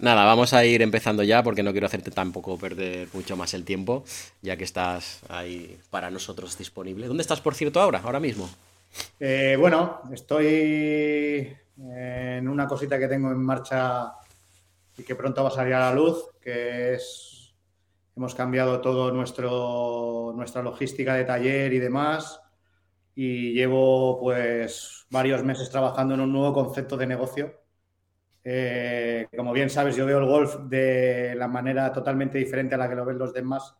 Nada, vamos a ir empezando ya porque no quiero hacerte tampoco perder mucho más el tiempo, ya que estás ahí para nosotros disponible. ¿Dónde estás, por cierto, ahora, ahora mismo? Eh, bueno, estoy en una cosita que tengo en marcha y que pronto va a salir a la luz, que es, hemos cambiado todo nuestro, nuestra logística de taller y demás, y llevo pues varios meses trabajando en un nuevo concepto de negocio eh, como bien sabes, yo veo el golf de la manera totalmente diferente a la que lo ven los demás,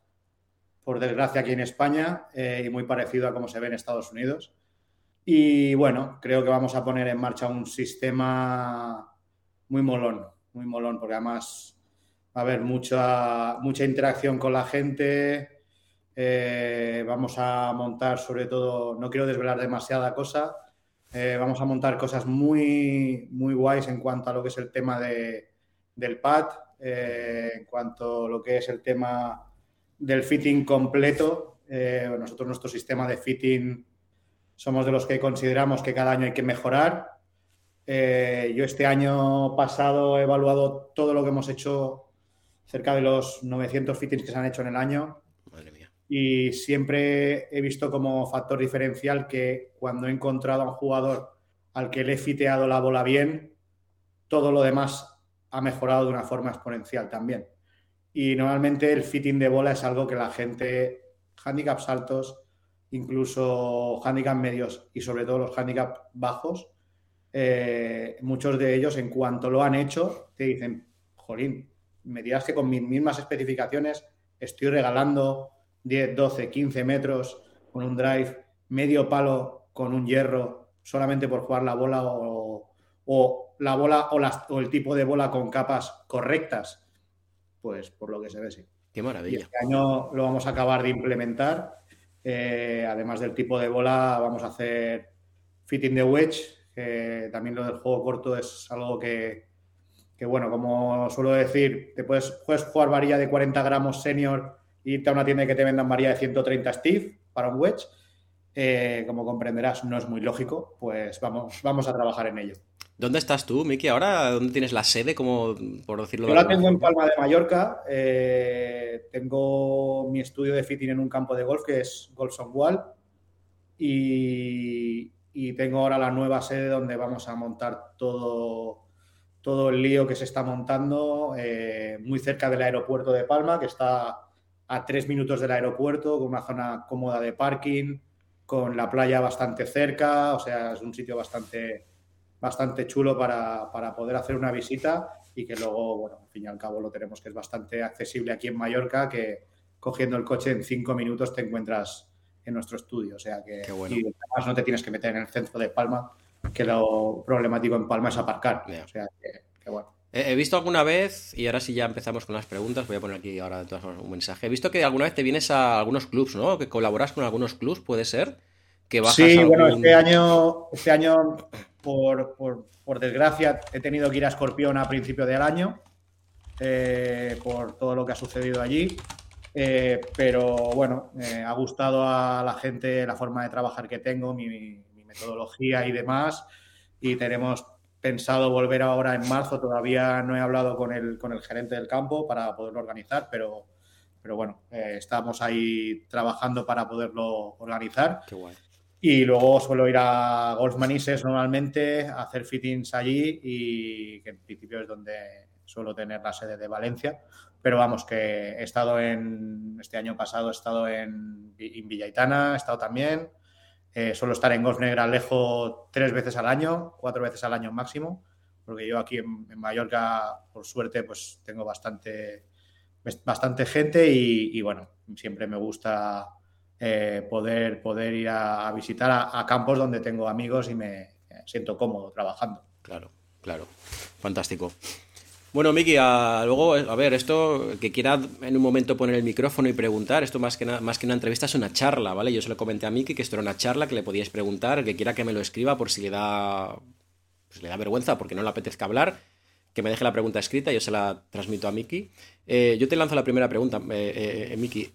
por desgracia, aquí en España, eh, y muy parecido a cómo se ve en Estados Unidos. Y bueno, creo que vamos a poner en marcha un sistema muy molón, muy molón, porque además va a haber mucha, mucha interacción con la gente. Eh, vamos a montar sobre todo, no quiero desvelar demasiada cosa, eh, vamos a montar cosas muy, muy guays en cuanto a lo que es el tema de, del pad, eh, en cuanto a lo que es el tema del fitting completo. Eh, nosotros nuestro sistema de fitting somos de los que consideramos que cada año hay que mejorar. yo este año pasado he evaluado todo lo que hemos hecho, cerca de los 900 fittings que se han hecho en el año y siempre he visto como factor diferencial que cuando he encontrado a un jugador al que le he fiteado la bola bien, todo lo demás ha mejorado de una forma exponencial también. Y normalmente el fitting de bola es algo que la gente, handicaps altos, incluso handicaps medios y sobre todo los handicaps bajos, eh, muchos de ellos en cuanto lo han hecho te dicen, jolín, me dirás que con mis mismas especificaciones estoy regalando 10, 12, 15 metros con un drive, medio palo con un hierro solamente por jugar la bola o, la bola o, el tipo de bola con capas correctas, pues por lo que se ve, sí. Qué maravilla. este año lo vamos a acabar de implementar. Eh, además del tipo de bola, vamos a hacer fitting the wedge, también lo del juego corto es algo que, que bueno, como suelo decir, te puedes, puedes jugar varilla de 40 gramos senior irte a una tienda que te vendan María de 130 Steve para un wedge, eh, como comprenderás, no es muy lógico, pues vamos, vamos a trabajar en ello. ¿Dónde estás tú, Miki? ¿Ahora dónde tienes la sede, como por decirlo Yo la tengo en Palma de Mallorca. Eh, tengo mi estudio de fitting en un campo de golf que es Golfson Wall. Y, y, tengo ahora la nueva sede donde vamos a montar todo, todo el lío que se está montando, eh, muy cerca del aeropuerto de Palma, que está a tres minutos del aeropuerto, con una zona cómoda de parking, con la playa bastante cerca, o sea, es un sitio bastante, bastante chulo para, poder hacer una visita y que luego, bueno, al fin y al cabo lo tenemos que es bastante accesible aquí en Mallorca, que cogiendo el coche en cinco minutos te encuentras en nuestro estudio, o sea que y además no te tienes que meter en el centro de Palma, que lo problemático en Palma es aparcar, o sea que bueno. He visto alguna vez, y ahora sí ya empezamos con las preguntas, voy a poner aquí ahora un mensaje. He visto que alguna vez te vienes a algunos clubs, ¿no? Que colaboras con algunos clubs, ¿puede ser? Que sí, bueno, este año, este año por, desgracia, he tenido que ir a Escorpión a principio del año, eh, por todo lo que ha sucedido allí. Eh, pero bueno, ha gustado a la gente la forma de trabajar que tengo, mi, mi metodología y demás. Y tenemos pensado volver ahora en marzo. Todavía no he hablado con el, con el gerente del campo para poderlo organizar, pero, pero bueno, eh, estamos ahí trabajando para poderlo organizar. Qué guay. Y luego suelo ir a Golf Manises normalmente, a hacer fittings allí y que en principio es donde suelo tener la sede de Valencia. Pero vamos, que he estado en, este año pasado he estado en, en Villaitana, he estado también, eh, suelo estar en Golf Negralejo tres veces al año, cuatro veces al año máximo, porque yo aquí en, Mallorca, por suerte, pues tengo bastante, bastante gente y, bueno, siempre me gusta eh, poder, poder ir a, visitar a, campos donde tengo amigos y me siento cómodo trabajando. Claro, claro. Fantástico. Bueno, Miki, luego, a ver, esto, que quiera en un momento poner el micrófono y preguntar, esto más que, más que una entrevista es una charla, ¿vale? Yo se lo comenté a Miki que esto era una charla que le podíais preguntar, el que quiera que me lo escriba por si le da, pues le da vergüenza porque no le apetezca hablar, que me deje la pregunta escrita, yo se la transmito a Miki. Eh, yo te lanzo la primera pregunta, eh, eh, Miki.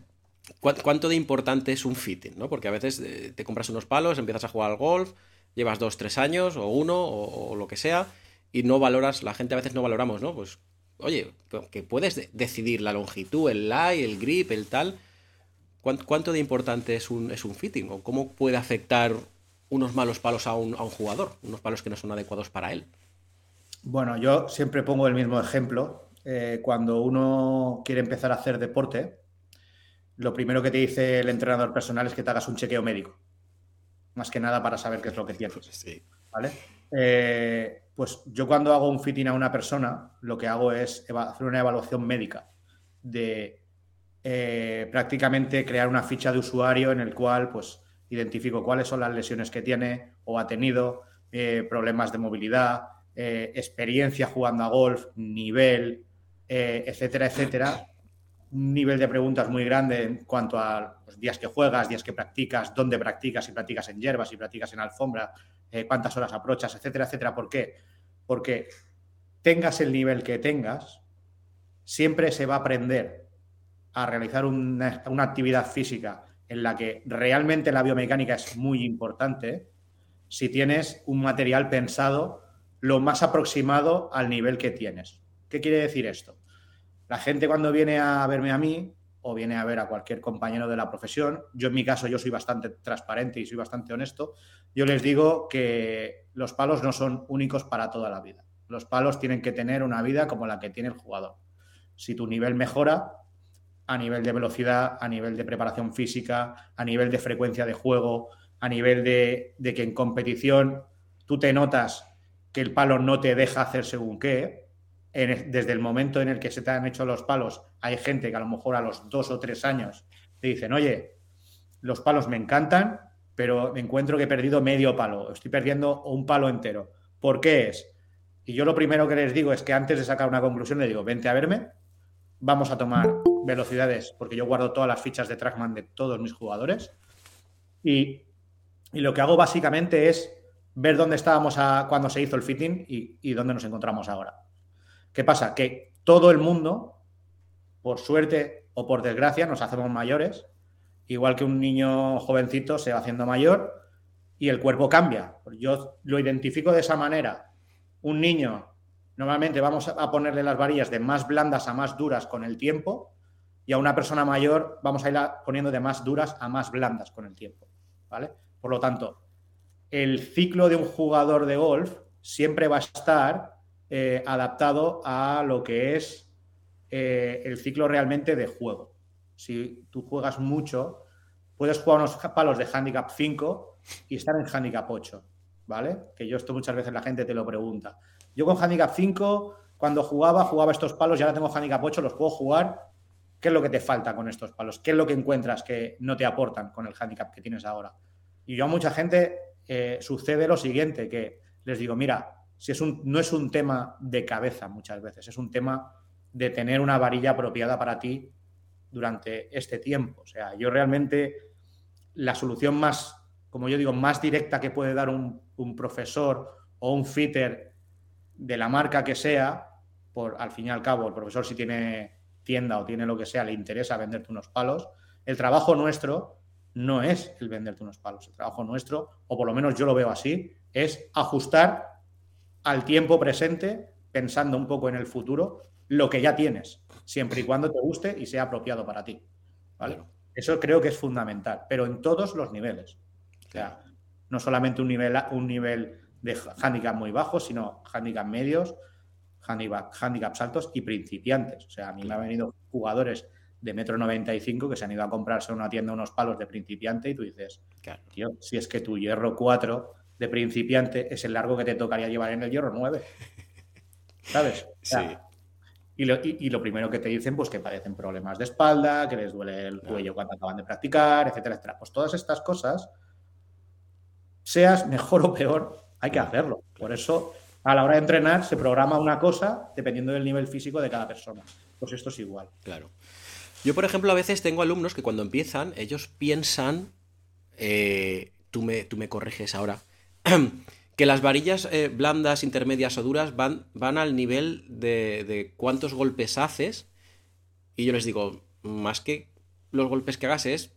¿Cuánto de importante es un fitting? ¿no? Porque a veces te compras unos palos, empiezas a jugar al golf, llevas dos, tres años, o uno, o lo que sea y no valoras, la gente a veces no valoramos, ¿no? Pues, oye, que puedes decidir la longitud, el lie, el grip, el tal. ¿Cuánto, de importante es un, es un fitting? ¿O cómo puede afectar unos malos palos a un, a un jugador? Unos palos que no son adecuados para él. Bueno, yo siempre pongo el mismo ejemplo. Eh, cuando uno quiere empezar a hacer deporte, lo primero que te dice el entrenador personal es que te hagas un chequeo médico. Más que nada para saber qué es lo que tienes. Sí. ¿Vale? Eh, pues yo cuando hago un fitting a una persona, lo que hago es hacer una evaluación médica de eh, prácticamente crear una ficha de usuario en el cual pues identifico cuáles son las lesiones que tiene o ha tenido, problemas de movilidad, experiencia jugando a golf, nivel, eh, etcétera, etcétera. Un nivel de preguntas muy grande en cuanto a los días que juegas, días que practicas, dónde practicas, si practicas en hierbas, si practicas en alfombra, eh, cuántas horas aprochas, etcétera, etcétera. ¿Por qué? Porque tengas el nivel que tengas, siempre se va a aprender a realizar una, una actividad física en la que realmente la biomecánica es muy importante si tienes un material pensado lo más aproximado al nivel que tienes. ¿Qué quiere decir esto? La gente cuando viene a verme a mí o viene a ver a cualquier compañero de la profesión, yo en mi caso yo soy bastante transparente y soy bastante honesto, yo les digo que los palos no son únicos para toda la vida. Los palos tienen que tener una vida como la que tiene el jugador. Si tu nivel mejora a nivel de velocidad, a nivel de preparación física, a nivel de frecuencia de juego, a nivel de, de que en competición tú te notas que el palo no te deja hacer según qué, desde el momento en el que se te han hecho los palos, hay gente que a lo mejor a los dos o tres años te dicen, oye, los palos me encantan, pero me encuentro que he perdido medio palo, estoy perdiendo un palo entero. ¿Por qué es? Y yo lo primero que les digo es que antes de sacar una conclusión le digo, vente a verme, vamos a tomar velocidades, porque yo guardo todas las fichas de Trackman de todos mis jugadores. Y, lo que hago básicamente es ver dónde estábamos cuando se hizo el fitting y dónde nos encontramos ahora. ¿Qué pasa? Que todo el mundo, por suerte o por desgracia, nos hacemos mayores, igual que un niño jovencito se va haciendo mayor y el cuerpo cambia. Yo lo identifico de esa manera. Un niño, normalmente vamos a ponerle las varillas de más blandas a más duras con el tiempo y a una persona mayor vamos a ir poniendo de más duras a más blandas con el tiempo. ¿vale? Por lo tanto, el ciclo de un jugador de golf siempre va a estar eh, adaptado a lo que es eh, el ciclo realmente de juego. Si tú juegas mucho, puedes jugar unos palos de handicap 5 y estar en handicap 8, ¿vale? Que yo esto muchas veces la gente te lo pregunta. Yo con handicap 5, cuando jugaba, jugaba estos palos y ahora tengo handicap 8, los puedo jugar. ¿Qué es lo que te falta con estos palos? ¿Qué es lo que encuentras que no te aportan con el handicap que tienes ahora? Y yo a mucha gente eh, sucede lo siguiente, que les digo, mira, si es un, no es un tema de cabeza muchas veces, es un tema de tener una varilla apropiada para ti durante este tiempo. O sea, yo realmente la solución más, como yo digo, más directa que puede dar un, profesor o un fitter de la marca que sea, por al fin y al cabo, el profesor si tiene tienda o tiene lo que sea, le interesa venderte unos palos, el trabajo nuestro no es el venderte unos palos. El trabajo nuestro, o por lo menos yo lo veo así, es ajustar al tiempo presente, pensando un poco en el futuro, lo que ya tienes, siempre y cuando te guste y sea apropiado para ti. ¿vale? Eso creo que es fundamental, pero en todos los niveles. O sea, no solamente un nivel, un nivel de handicap muy bajo, sino handicap medios, handicap, handicaps altos y principiantes. O sea, a mí me han venido jugadores de metro 95 que se han ido a comprarse en una tienda unos palos de principiante y tú dices, tío, si es que tu hierro 4 de principiante es el largo que te tocaría llevar en el hierro 9. ¿Sabes? sí. Y lo, primero que te dicen, pues que padecen problemas de espalda, que les duele el cuello cuando acaban de practicar, etcétera, etcétera. Pues todas estas cosas, seas mejor o peor, hay que hacerlo. Por eso, a la hora de entrenar, se programa una cosa dependiendo del nivel físico de cada persona. Pues esto es igual. Claro. Yo, por ejemplo, a veces tengo alumnos que cuando empiezan, ellos piensan, eh, tú, me, tú me corriges ahora, que las varillas eh, blandas, intermedias o duras van, van al nivel de, cuántos golpes haces. Y yo les digo, más que los golpes que hagas es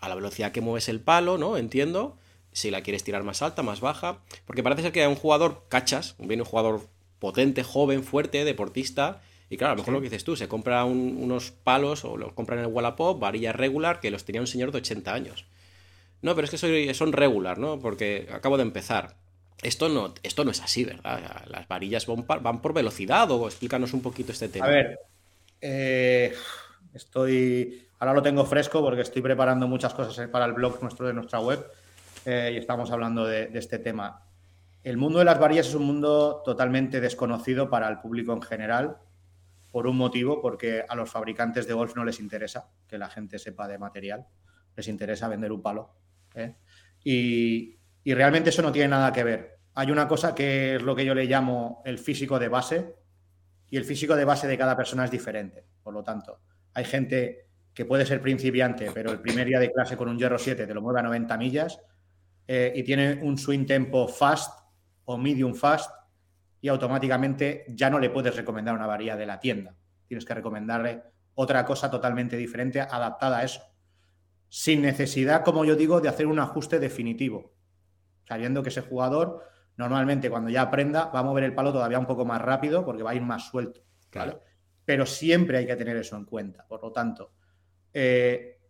a la velocidad que mueves el palo, ¿no? Entiendo. si la quieres tirar más alta, más baja, porque parece ser que hay un jugador cachas, viene un jugador potente, joven, fuerte, deportista, y claro, a lo mejor lo que dices tú, se compra unos palos o lo compra en el Wallapop, varilla regular, que los tenía un señor de 80 años. No, pero es que son regular, ¿no? Porque acabo de empezar. Esto no, esto no es así, ¿verdad? Las varillas van, por velocidad o explícanos un poquito este tema. A ver, eh, estoy, ahora lo tengo fresco porque estoy preparando muchas cosas para el blog nuestro de nuestra web eh, y estamos hablando de, este tema. El mundo de las varillas es un mundo totalmente desconocido para el público en general, por un motivo, porque a los fabricantes de golf no les interesa que la gente sepa de material, les interesa vender un palo. ¿Eh? Y, realmente eso no tiene nada que ver. Hay una cosa que es lo que yo le llamo el físico de base, y el físico de base de cada persona es diferente. Por lo tanto, hay gente que puede ser principiante, pero el primer día de clase con un hierro 7 te lo mueve a 90 millas eh, y tiene un swing tempo fast o medium fast y automáticamente ya no le puedes recomendar una varilla de la tienda. Tienes que recomendarle otra cosa totalmente diferente adaptada a eso. Sin necesidad, como yo digo, de hacer un ajuste definitivo sabiendo que ese jugador normalmente cuando ya aprenda va a mover el palo todavía un poco más rápido porque va a ir más suelto. Claro. Pero siempre hay que tener eso en cuenta. Por lo tanto, eh,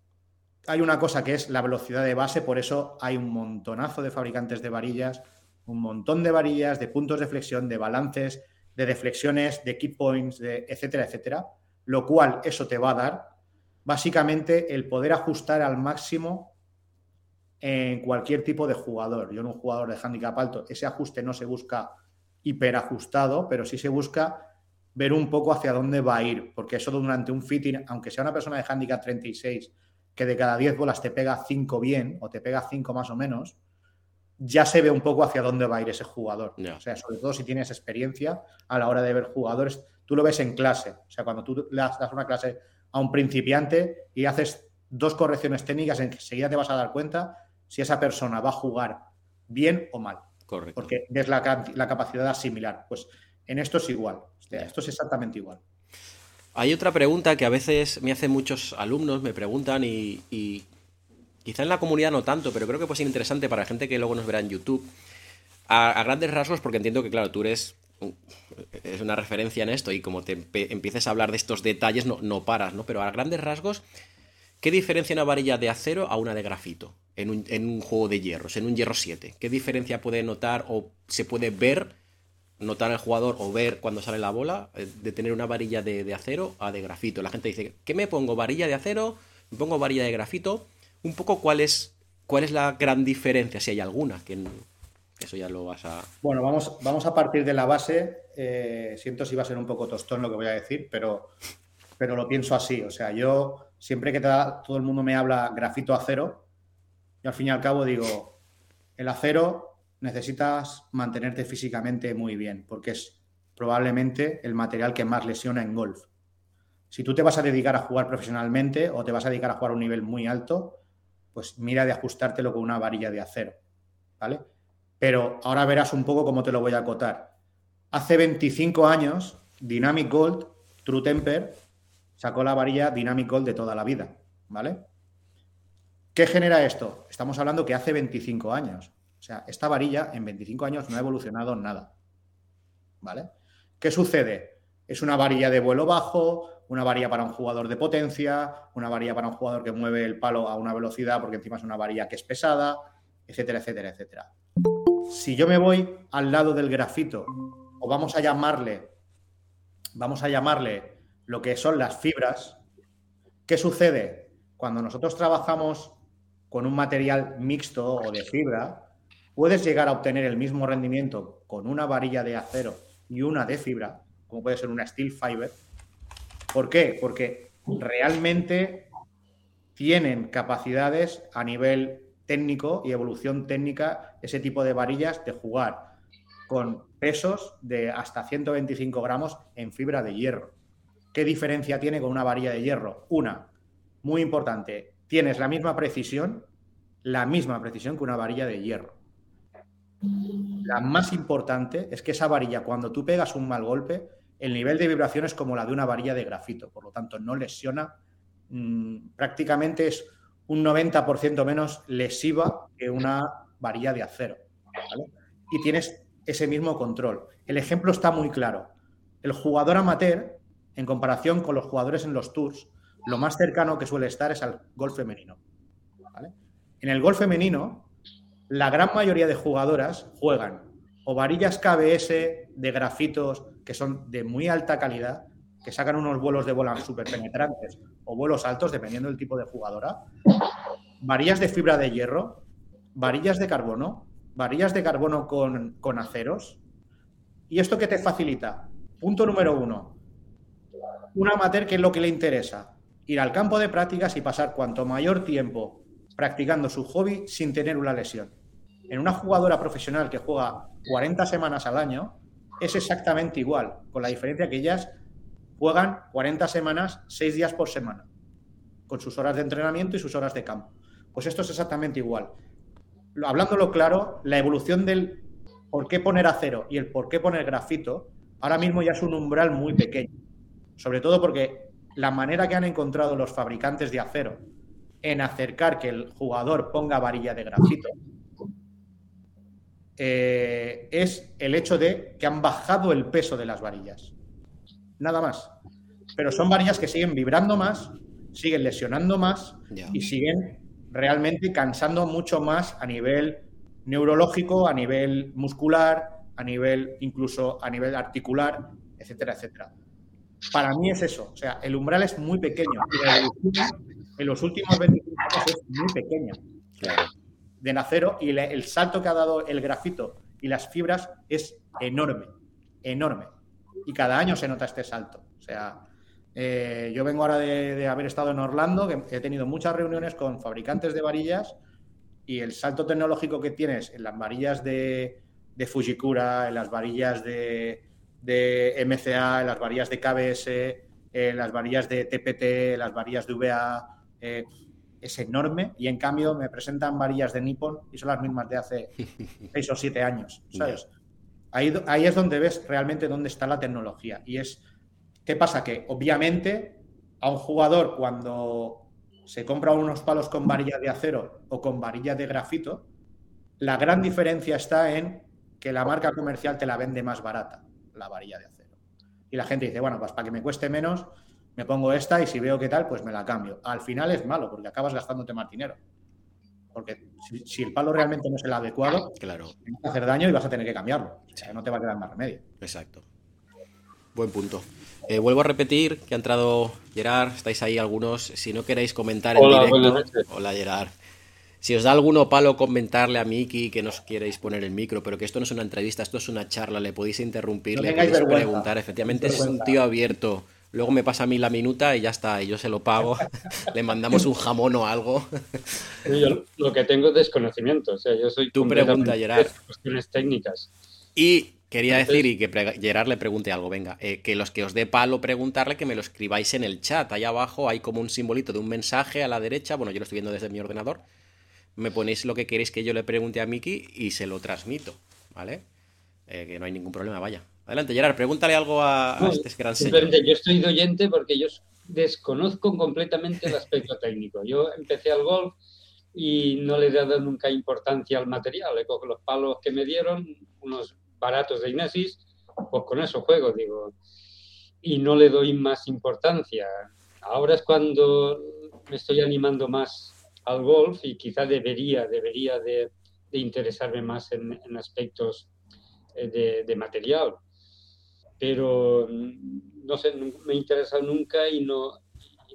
hay una cosa que es la velocidad de base, por eso hay un montonazo de fabricantes de varillas, un montón de varillas, de puntos de flexión, de balances, de deflexiones, de key points, de etcétera, etcétera, lo cual eso te va a dar básicamente el poder ajustar al máximo en cualquier tipo de jugador. Yo en un jugador de handicap alto, ese ajuste no se busca hiperajustado, pero sí se busca ver un poco hacia dónde va a ir, porque eso durante un fitting, aunque sea una persona de handicap 36, que de cada 10 bolas te pega 5 bien o te pega 5 más o menos, ya se ve un poco hacia dónde va a ir ese jugador. O sea, sobre todo si tienes experiencia a la hora de ver jugadores, tú lo ves en clase. O sea, cuando tú le das una clase a un principiante y haces dos correcciones técnicas, enseguida te vas a dar cuenta si esa persona va a jugar bien o mal. Correcto. Porque ves la, capacidad similar. Pues en esto es igual. esto es exactamente igual. Hay otra pregunta que a veces me hacen muchos alumnos, me preguntan y, quizá en la comunidad no tanto, pero creo que puede ser interesante para la gente que luego nos verá en YouTube. A, grandes rasgos, porque entiendo que, claro, tú eres es una referencia en esto y como te empieces a hablar de estos detalles no, no paras, ¿no? Pero a grandes rasgos, ¿qué diferencia una varilla de acero a una de grafito? en un, juego de hierros, en un hierro 7? ¿Qué diferencia puede notar o se puede ver, notar el jugador o ver cuando sale la bola eh, de tener una varilla de, acero a de grafito? La gente dice, ¿qué me pongo? ¿Varilla de acero? ¿Me pongo varilla de grafito? Un poco cuál es, cuál es la gran diferencia, si hay alguna, que eso ya lo vas a... Bueno, vamos, vamos a partir de la base. Eh, siento si va a ser un poco tostón lo que voy a decir, pero, pero lo pienso así. O sea, yo siempre que todo el mundo me habla grafito acero, y al fin y al cabo digo, el acero necesitas mantenerte físicamente muy bien, porque es probablemente el material que más lesiona en golf. Si tú te vas a dedicar a jugar profesionalmente o te vas a dedicar a jugar a un nivel muy alto, pues mira de ajustártelo con una varilla de acero, ¿vale? Pero ahora verás un poco cómo te lo voy a acotar. Hace 25 años, Dynamic Gold, True Temper, sacó la varilla Dynamic Gold de toda la vida, ¿vale? ¿Qué genera esto? Estamos hablando que hace 25 años. O sea, esta varilla en 25 años no ha evolucionado nada. ¿Vale? ¿Qué sucede? Es una varilla de vuelo bajo, una varilla para un jugador de potencia, una varilla para un jugador que mueve el palo a una velocidad porque encima es una varilla que es pesada, etcétera, etcétera, etcétera. Si yo me voy al lado del grafito, o vamos a llamarle, vamos a llamarle lo que son las fibras, ¿qué sucede? Cuando nosotros trabajamos con un material mixto o de fibra, puedes llegar a obtener el mismo rendimiento con una varilla de acero y una de fibra, como puede ser una steel fiber. ¿Por qué? Porque realmente tienen capacidades a nivel técnico y evolución técnica ese tipo de varillas de jugar con pesos de hasta 125 gramos en fibra de hierro. ¿Qué diferencia tiene con una varilla de hierro? Una, muy importante, tienes la misma precisión, la misma precisión que una varilla de hierro. La más importante es que esa varilla, cuando tú pegas un mal golpe, el nivel de vibración es como la de una varilla de grafito, por lo tanto no lesiona, mm, prácticamente es un 90% menos lesiva que una varilla de acero. Y tienes ese mismo control. El ejemplo está muy claro. El jugador amateur, en comparación con los jugadores en los tours, lo más cercano que suele estar es al golf femenino. En el golf femenino, la gran mayoría de jugadoras juegan o varillas KBS de grafitos que son de muy alta calidad, que sacan unos vuelos de bola súper penetrantes o vuelos altos, dependiendo del tipo de jugadora, varillas de fibra de hierro, varillas de carbono, varillas de carbono con, con aceros. ¿Y esto qué te facilita? Punto número uno. Un amateur, ¿qué es lo que le interesa? Ir al campo de prácticas y pasar cuanto mayor tiempo practicando su hobby sin tener una lesión. En una jugadora profesional que juega 40 semanas al año, es exactamente igual, con la diferencia que ellas juegan 40 semanas, 6 días por semana, con sus horas de entrenamiento y sus horas de campo. Pues esto es exactamente igual. Hablándolo claro, la evolución del por qué poner acero y el por qué poner grafito, ahora mismo ya es un umbral muy pequeño. Sobre todo porque la manera que han encontrado los fabricantes de acero en acercar que el jugador ponga varilla de grafito eh, es el hecho de que han bajado el peso de las varillas. Nada más. Pero son varillas que siguen vibrando más, siguen lesionando más y siguen realmente cansando mucho más a nivel neurológico, a nivel muscular, a nivel incluso a nivel articular, etcétera, etcétera. Para mí es eso. O sea, el umbral es muy pequeño. en los últimos 25 años es muy pequeño. Claro de acero y el salto que ha dado el grafito y las fibras es enorme, enorme. Y cada año se nota este salto. O sea, eh, yo vengo ahora de, haber estado en Orlando, que he tenido muchas reuniones con fabricantes de varillas y el salto tecnológico que tienes en las varillas de, de Fujikura, en las varillas de, de, MCA, en las varillas de KBS, en las varillas de TPT, en las varillas de VA, eh, es enorme y en cambio me presentan varillas de Nippon y son las mismas de hace seis o siete años, ¿sabes? Ahí, es donde ves realmente dónde está la tecnología. Y es, ¿qué pasa? Que obviamente a un jugador cuando se compra unos palos con varilla de acero o con varilla de grafito, la gran diferencia está en que la marca comercial te la vende más barata, la varilla de acero. Y la gente dice, bueno, pues para que me cueste menos, me pongo esta y si veo qué tal, pues me la cambio. Al final es malo porque acabas gastándote más dinero. Porque si, el palo realmente no es el adecuado, claro. te va a hacer daño y vas a tener que cambiarlo. O sea, no te va a quedar más remedio. Exacto. Buen punto. Eh, vuelvo a repetir que ha entrado Gerard, estáis ahí algunos. Si no queréis comentar en directo. Hola Gerard. Si os da alguno palo comentarle a Miki que nos queréis poner el micro, pero que esto no es una entrevista, esto es una charla, le podéis interrumpir, le podéis preguntar. Efectivamente, es un tío abierto Luego me pasa a mí la minuta y ya está, y yo se lo pago. Le mandamos un jamón o algo. Yo lo que tengo es desconocimiento. O sea, yo soy. Tu pregunta, Gerard. Cuestiones técnicas. Y quería decir, y que Gerard le pregunte algo, venga, eh, que los que os dé palo preguntarle que me lo escribáis en el chat. Ahí abajo hay como un simbolito de un mensaje a la derecha. Bueno, yo lo estoy viendo desde mi ordenador. Me ponéis lo que queréis que yo le pregunte a Miki y se lo transmito, ¿vale? Eh, que no hay ningún problema, vaya. Adelante, Gerard, pregúntale algo a, este gran señor. Yo estoy de oyente porque yo desconozco completamente el aspecto técnico. Yo empecé al golf y no le he dado nunca importancia al material. Le cojo los palos que me dieron, unos baratos de Inesis, pues con eso juego, digo. Y no le doy más importancia. Ahora es cuando me estoy animando más al golf y quizá debería, debería de, interesarme más en, aspectos eh, de material pero no sé, me interesa nunca y no,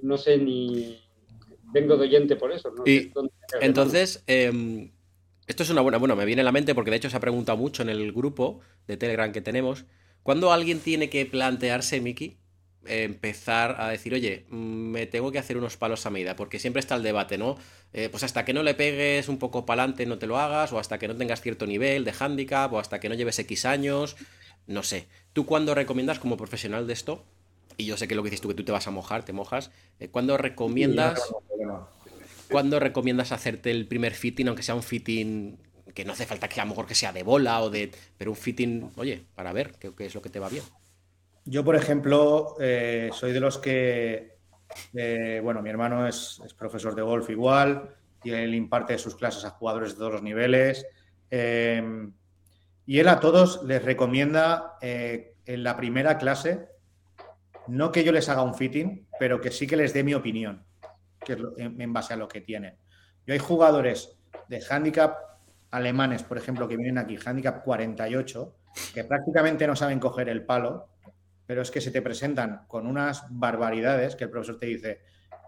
no sé ni vengo de oyente por eso. entonces, em, esto es una buena, bueno, me viene a la mente porque de hecho se ha preguntado mucho en el grupo de Telegram que tenemos, ¿cuándo alguien tiene que plantearse, Miki, empezar a decir, oye, mm, me tengo que hacer unos palos a medida, porque siempre está el debate, ¿no? Eh, pues hasta que no le pegues un poco para adelante no te lo hagas, o hasta que no tengas cierto nivel de handicap, o hasta que no lleves X años, no sé. ¿Tú cuándo recomiendas como profesional de esto? Y yo sé que lo que dices tú, que tú te vas a mojar, te mojas. Eh, ¿Cuándo recomiendas, ¿cuándo recomiendas hacerte el primer fitting, aunque sea un fitting que no hace falta que a lo mejor que sea de bola o de... Pero un fitting, oye, para ver qué, es lo que te va bien. Yo, por ejemplo, eh, soy de los que... Eh, bueno, mi hermano es, es profesor de golf igual y él imparte sus clases a jugadores de todos los niveles Eh, y él a todos les recomienda eh, en la primera clase, no que yo les haga un fitting, pero que sí que les dé mi opinión, que es en, base a lo que tienen. Yo hay jugadores de handicap alemanes, por ejemplo, que vienen aquí, handicap 48, que prácticamente no saben coger el palo, pero es que se te presentan con unas barbaridades que el profesor te dice,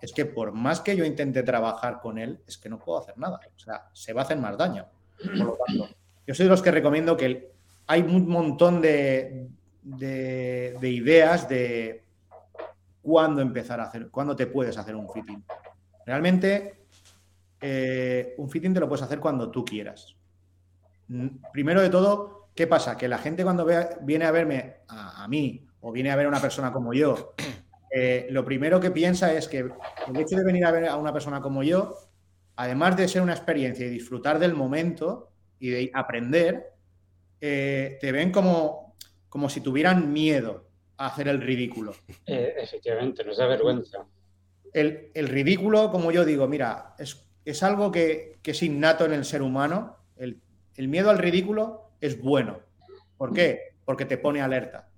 es que por más que yo intente trabajar con él, es que no puedo hacer nada. O sea, se va a hacer más daño. Por lo tanto, yo soy de los que recomiendo que hay un montón de, ideas de cuándo empezar a hacer, cuándo te puedes hacer un fitting. Realmente, eh, un fitting te lo puedes hacer cuando tú quieras. Primero de todo, ¿qué pasa? Que la gente cuando viene a verme a, mí o viene a ver a una persona como yo, eh, lo primero que piensa es que el hecho de venir a ver a una persona como yo, además de ser una experiencia y disfrutar del momento y de aprender, eh, te ven como, como si tuvieran miedo a hacer el ridículo. Eh, efectivamente, nos da vergüenza. El, ridículo, como yo digo, mira, es, algo que, es innato en el ser humano. El, el miedo al ridículo es bueno. ¿Por qué? Porque te pone alerta.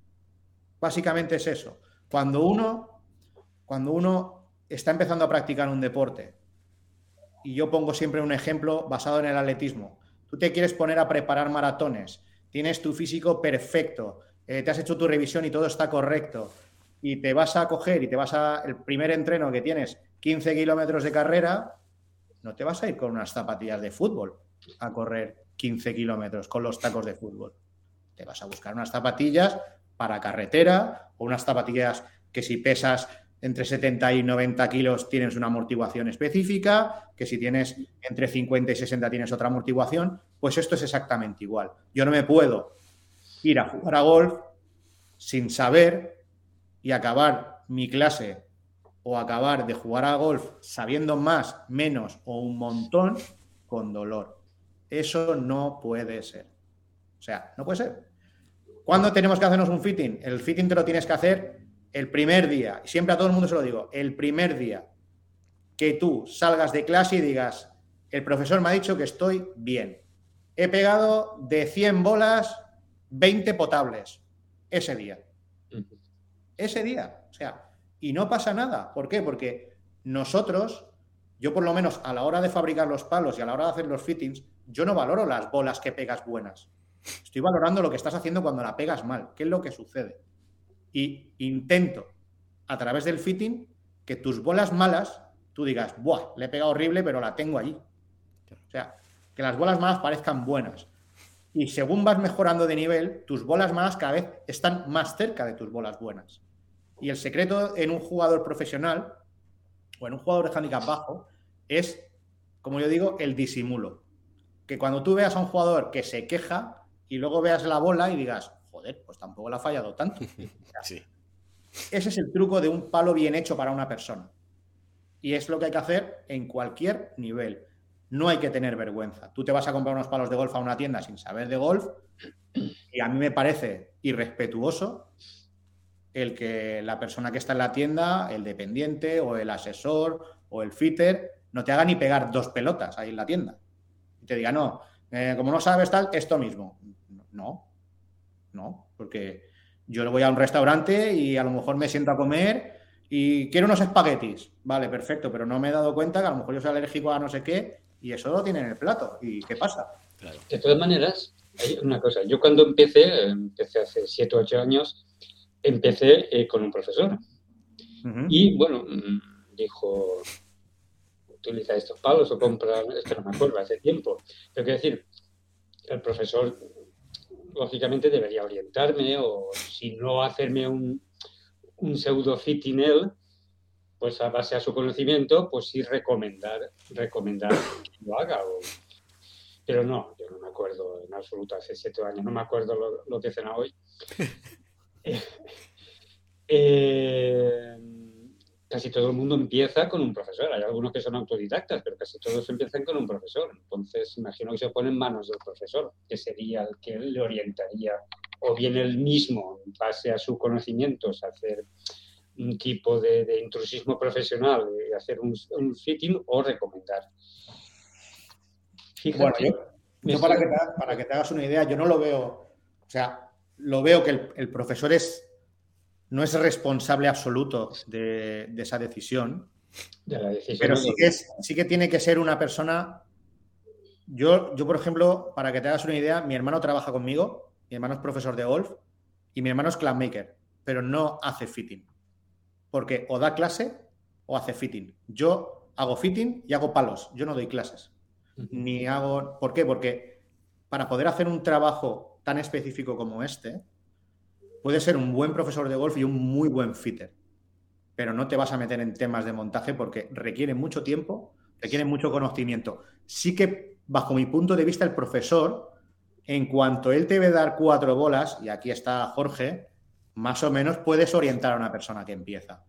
Básicamente es eso. Cuando uno, cuando uno está empezando a practicar un deporte, y yo pongo siempre un ejemplo basado en el atletismo, tú te quieres poner a preparar maratones, tienes tu físico perfecto, eh, te has hecho tu revisión y todo está correcto, y te vas a coger y te vas a, el primer entreno que tienes 15 kilómetros de carrera, no te vas a ir con unas zapatillas de fútbol a correr 15 kilómetros con los tacos de fútbol. Te vas a buscar unas zapatillas para carretera o unas zapatillas que si pesas entre 70 y 90 kilos tienes una amortiguación específica, que si tienes entre 50 y 60 tienes otra amortiguación, pues esto es exactamente igual. Yo no me puedo ir a jugar a golf sin saber y acabar mi clase o acabar de jugar a golf sabiendo más, menos o un montón con dolor. Eso no puede ser. O sea, no puede ser. ¿Cuándo tenemos que hacernos un fitting? El fitting te lo tienes que hacer el primer día. Y siempre a todo el mundo se lo digo, el primer día que tú salgas de clase y digas, el profesor me ha dicho que estoy bien. He pegado de 100 bolas 20 potables ese día. Ese día. O sea, y no pasa nada. ¿Por qué? Porque nosotros, yo por lo menos a la hora de fabricar los palos y a la hora de hacer los fittings, yo no valoro las bolas que pegas buenas. Estoy valorando lo que estás haciendo cuando la pegas mal, qué es lo que sucede. Y intento, a través del fitting, que tus bolas malas, tú digas, ¡buah! Le he pegado horrible, pero la tengo allí. O sea, que las bolas malas parezcan buenas. Y según vas mejorando de nivel, tus bolas malas cada vez están más cerca de tus bolas buenas. Y el secreto en un jugador profesional o en un jugador de handicap bajo es, como yo digo, el disimulo. Que cuando tú veas a un jugador que se queja, y luego veas la bola y digas, joder, pues tampoco la ha fallado tanto. Sí. Ese es el truco de un palo bien hecho para una persona. Y es lo que hay que hacer en cualquier nivel. No hay que tener vergüenza. Tú te vas a comprar unos palos de golf a una tienda sin saber de golf y a mí me parece irrespetuoso el que la persona que está en la tienda, el dependiente o el asesor o el fitter, no te haga ni pegar dos pelotas ahí en la tienda. Y te diga, no, eh, como no sabes tal, esto mismo. No, no, porque yo le voy a un restaurante y a lo mejor me siento a comer y quiero unos espaguetis. Vale, perfecto, pero no me he dado cuenta que a lo mejor yo soy alérgico a no sé qué y eso lo tiene en el plato. ¿Y qué pasa? De todas maneras, hay una cosa. Yo cuando empecé, empecé hace 7 o 8 años, empecé eh, con un profesor. Y bueno, mm, dijo, utiliza estos palos o compra, esto no me acuerdo, hace tiempo. Pero quiero decir, el profesor lógicamente debería orientarme o si no hacerme un, un pseudo fitting él, pues a base a su conocimiento, pues sí recomendar, recomendar que lo haga. Pero no, yo no me acuerdo en absoluto, hace siete años, no me acuerdo lo, lo que cena hoy. eh, eh casi todo el mundo empieza con un profesor. Hay algunos que son autodidactas, pero casi todos empiezan con un profesor. Entonces, imagino que se pone en manos del profesor, que sería el que le orientaría, o bien él mismo, en base a sus conocimientos, hacer un tipo de, intrusismo profesional, de hacer un, fitting o recomendar. Bueno, Yo para que, te, para que te hagas una idea, yo no lo veo, o sea, lo veo que el, profesor es, no es responsable absoluto de, esa decisión, pero sí que, sí que tiene que ser una persona yo, yo, por ejemplo, para que te hagas una idea, mi hermano trabaja conmigo, mi hermano es profesor de golf y mi hermano es maker, pero no hace fitting. Porque o da clase o hace fitting. Yo hago fitting y hago palos, yo no doy clases. Ni hago. ¿Por qué? Porque para poder hacer un trabajo tan específico como este, puede ser un buen profesor de golf y un muy buen fitter. Pero no te vas a meter en temas de montaje porque requiere mucho tiempo, requiere mucho conocimiento. Sí que bajo mi punto de vista, el profesor, en cuanto él te ve dar cuatro bolas, y aquí está Jorge, más o menos puedes orientar a una persona que empieza.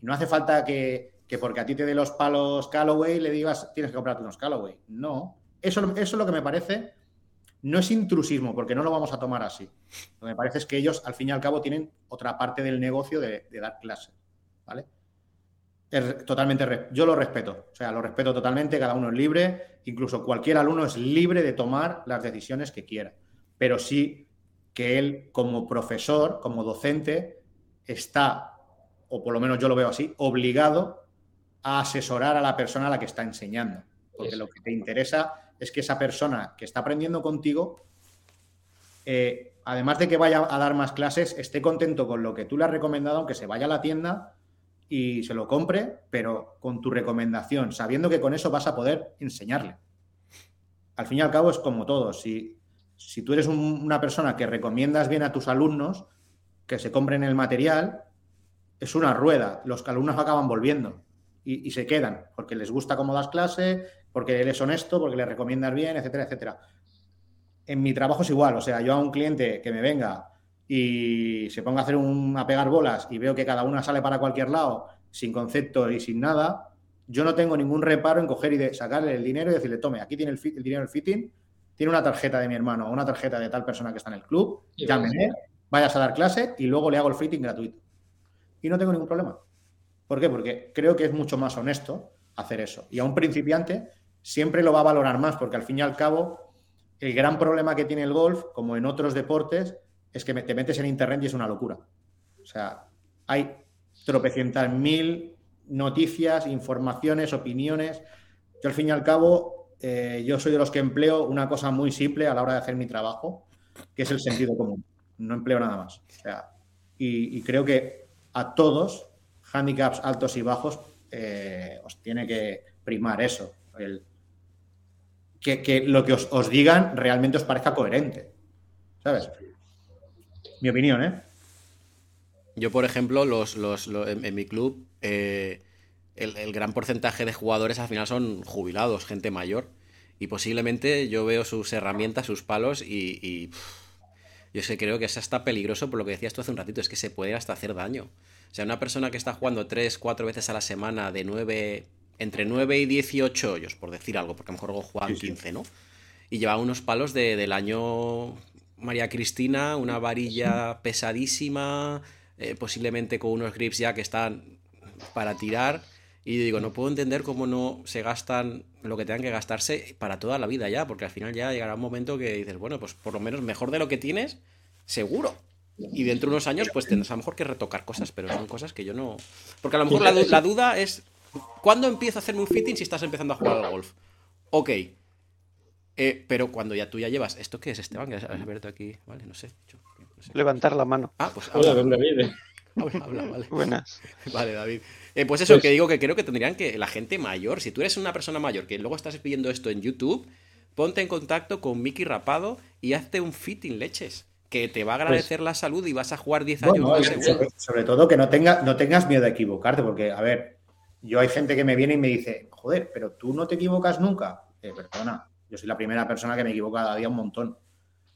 No hace falta que, porque a ti te dé los palos Callaway le digas tienes que comprarte unos Callaway. No. Eso, eso es lo que me parece. No es intrusismo, porque no lo vamos a tomar así. Lo que me parece es que ellos, al fin y al cabo, tienen otra parte del negocio de, de dar clases. ¿Vale? totalmente, yo lo respeto, o sea, lo respeto totalmente, cada uno es libre, incluso cualquier alumno es libre de tomar las decisiones que quiera, pero sí que él como profesor, como docente, está, o por lo menos yo lo veo así, obligado a asesorar a la persona a la que está enseñando, porque lo que te interesa es que esa persona que está aprendiendo contigo, eh, además de que vaya a dar más clases, esté contento con lo que tú le has recomendado, aunque se vaya a la tienda y se lo compre, pero con tu recomendación, sabiendo que con eso vas a poder enseñarle. Al fin y al cabo es como todo. Si, si tú eres una persona que recomiendas bien a tus alumnos que se compren el material, es una rueda. Los alumnos acaban volviendo y, se quedan porque les gusta cómo das clase, porque eres honesto, porque le recomiendas bien, etcétera, etcétera. En mi trabajo es igual. O sea, yo a un cliente que me venga y se ponga a hacer un, a pegar bolas y veo que cada una sale para cualquier lado sin concepto y sin nada, yo no tengo ningún reparo en coger y de sacarle el dinero y decirle, tome, aquí tiene el, el dinero del fitting, tiene una tarjeta de mi hermano o una tarjeta de tal persona que está en el club, llámeme, vayas a dar clase y luego le hago el fitting gratuito. Y no tengo ningún problema. ¿Por qué? Porque creo que es mucho más honesto hacer eso. Y a un principiante siempre lo va a valorar más, porque al fin y al cabo, el gran problema que tiene el golf, como en otros deportes, es que te metes en internet y es una locura. O sea, hay tropecientas mil noticias, informaciones, opiniones. Yo al fin y al cabo, eh, yo soy de los que empleo una cosa muy simple a la hora de hacer mi trabajo, que es el sentido común. No empleo nada más. O sea, y, creo que a todos, handicaps altos y bajos, eh, os tiene que primar eso. Que, lo que os, os digan realmente os parezca coherente. ¿Sabes? Mi opinión, ¿eh? Yo, por ejemplo, los, en, mi club, eh, el, gran porcentaje de jugadores al final son jubilados, gente mayor. Y posiblemente yo veo sus herramientas, sus palos y, yo sé, creo que es hasta peligroso por lo que decías tú hace un ratito, es que se puede hasta hacer daño. O sea, una persona que está jugando 3, 4 veces a la semana de 9, entre 9 y 18 hoyos, por decir algo, porque a lo mejor juegan 15, ¿no? Y lleva unos palos del año María Cristina, una varilla pesadísima, eh, posiblemente con unos grips ya que están para tirar. Y digo, no puedo entender cómo no se gastan lo que tengan que gastarse para toda la vida ya, porque al final ya llegará un momento que dices, bueno, pues por lo menos mejor de lo que tienes, seguro. Y dentro de unos años, pues tendrás a lo mejor que retocar cosas, pero son cosas que yo no. Porque a lo mejor la, la duda es: ¿cuándo empiezo a hacerme un fitting si estás empezando a jugar al golf? Ok, eh, pero cuando ya tú ya llevas, ¿esto qué es, Esteban? Que has abierto aquí, vale, no sé. Levantar la mano. Ah, pues habla. Hola, David. Habla, vale. Buenas. Vale, David. Eh, pues eso, pues que digo que creo que tendrían que la gente mayor, si tú eres una persona mayor que luego estás pidiendo esto en YouTube, ponte en contacto con Mickey Rapado y hazte un fitting leches. Que te va a agradecer pues la salud y vas a jugar 10 años más sobre, todo que no, tenga, no tengas miedo de equivocarte, porque, a ver, yo hay gente que me viene y me dice, joder, pero tú no te equivocas nunca. Eh, perdona, yo soy la primera persona que me equivoca cada día un montón.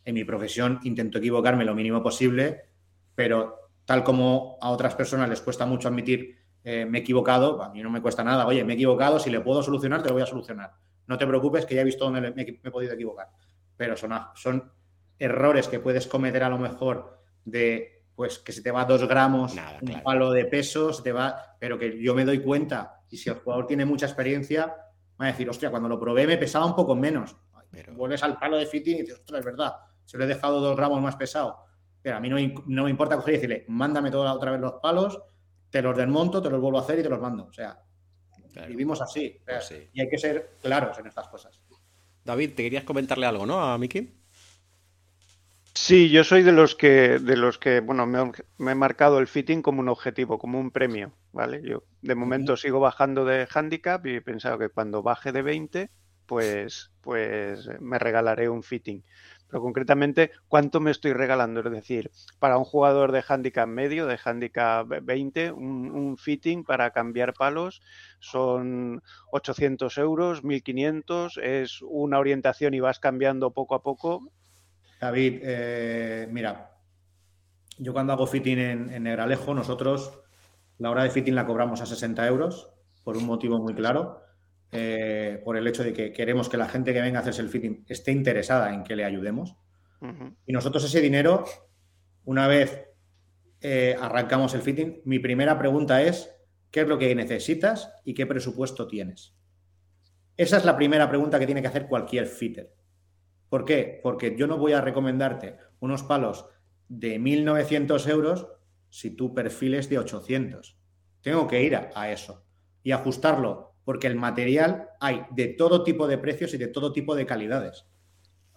En mi profesión intento equivocarme lo mínimo posible, pero tal como a otras personas les cuesta mucho admitir eh, me he equivocado, a mí no me cuesta nada. Oye, me he equivocado, si le puedo solucionar, te lo voy a solucionar. No te preocupes, que ya he visto dónde me, he podido equivocar. Pero son, son errores que puedes cometer a lo mejor de pues que se te va dos gramos, un palo de peso, te va, pero que yo me doy cuenta y si el jugador tiene mucha experiencia, va a decir, hostia, cuando lo probé me pesaba un poco menos. vuelves al palo de fitting y dices, ostras, es verdad, se lo he dejado dos gramos más pesado. Pero a mí no, me importa coger y decirle, mándame toda, otra vez los palos, te los desmonto, te los vuelvo a hacer y te los mando. O sea, vivimos así. Pues y hay que ser claros en estas cosas. David, te querías comentarle algo, ¿no? A Miki. Sí, yo soy de los que, de los que, bueno, me, he marcado el fitting como un objetivo, como un premio, ¿vale? Yo de momento sigo bajando de handicap y he pensado que cuando baje de 20, pues, pues me regalaré un fitting. Pero concretamente, ¿cuánto me estoy regalando? Es decir, para un jugador de handicap medio, de handicap 20, un, un fitting para cambiar palos son 800 euros, 1500, es una orientación y vas cambiando poco a poco David, eh, mira, yo cuando hago fitting en, Negralejo, nosotros la hora de fitting la cobramos a 60 euros por un motivo muy claro, eh, por el hecho de que queremos que la gente que venga a hacerse el fitting esté interesada en que le ayudemos. Y nosotros ese dinero, una vez eh, arrancamos el fitting, mi primera pregunta es, ¿qué es lo que necesitas y qué presupuesto tienes? Esa es la primera pregunta que tiene que hacer cualquier fitter. ¿Por qué? Porque yo no voy a recomendarte unos palos de 1.900 euros si tu perfil es de 800. Tengo que ir a, eso y ajustarlo, porque el material hay de todo tipo de precios y de todo tipo de calidades.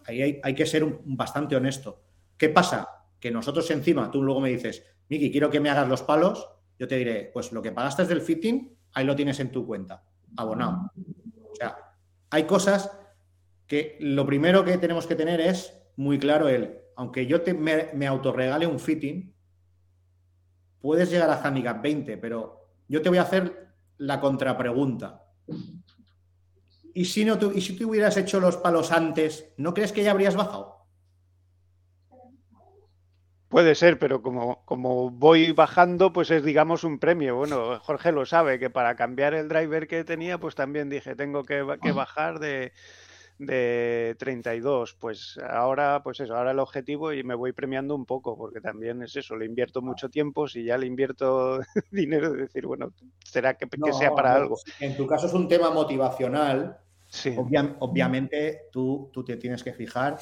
Ahí hay, que ser bastante honesto. ¿Qué pasa? Que nosotros encima, tú luego me dices, Miki, quiero que me hagas los palos, yo te diré, pues lo que pagaste del fitting, ahí lo tienes en tu cuenta, abonado. O sea, hay cosas que lo primero que tenemos que tener es muy claro el, aunque yo te, me, autorregale un fitting, puedes llegar a handicap 20, pero yo te voy a hacer la contrapregunta. ¿Y si, no tú, ¿Y si tú hubieras hecho los palos antes, ¿no crees que ya habrías bajado? Puede ser, pero como, como voy bajando, pues es, digamos, un premio. Bueno, Jorge lo sabe, que para cambiar el driver que tenía, pues también dije, tengo que bajar de, de 32. Pues ahora, pues eso, ahora el objetivo y me voy premiando un poco, porque también es eso, le invierto mucho tiempo, si ya le invierto dinero, decir, bueno, será que, sea para algo. En tu caso es un tema motivacional. Sí. obviamente tú, tú te tienes que fijar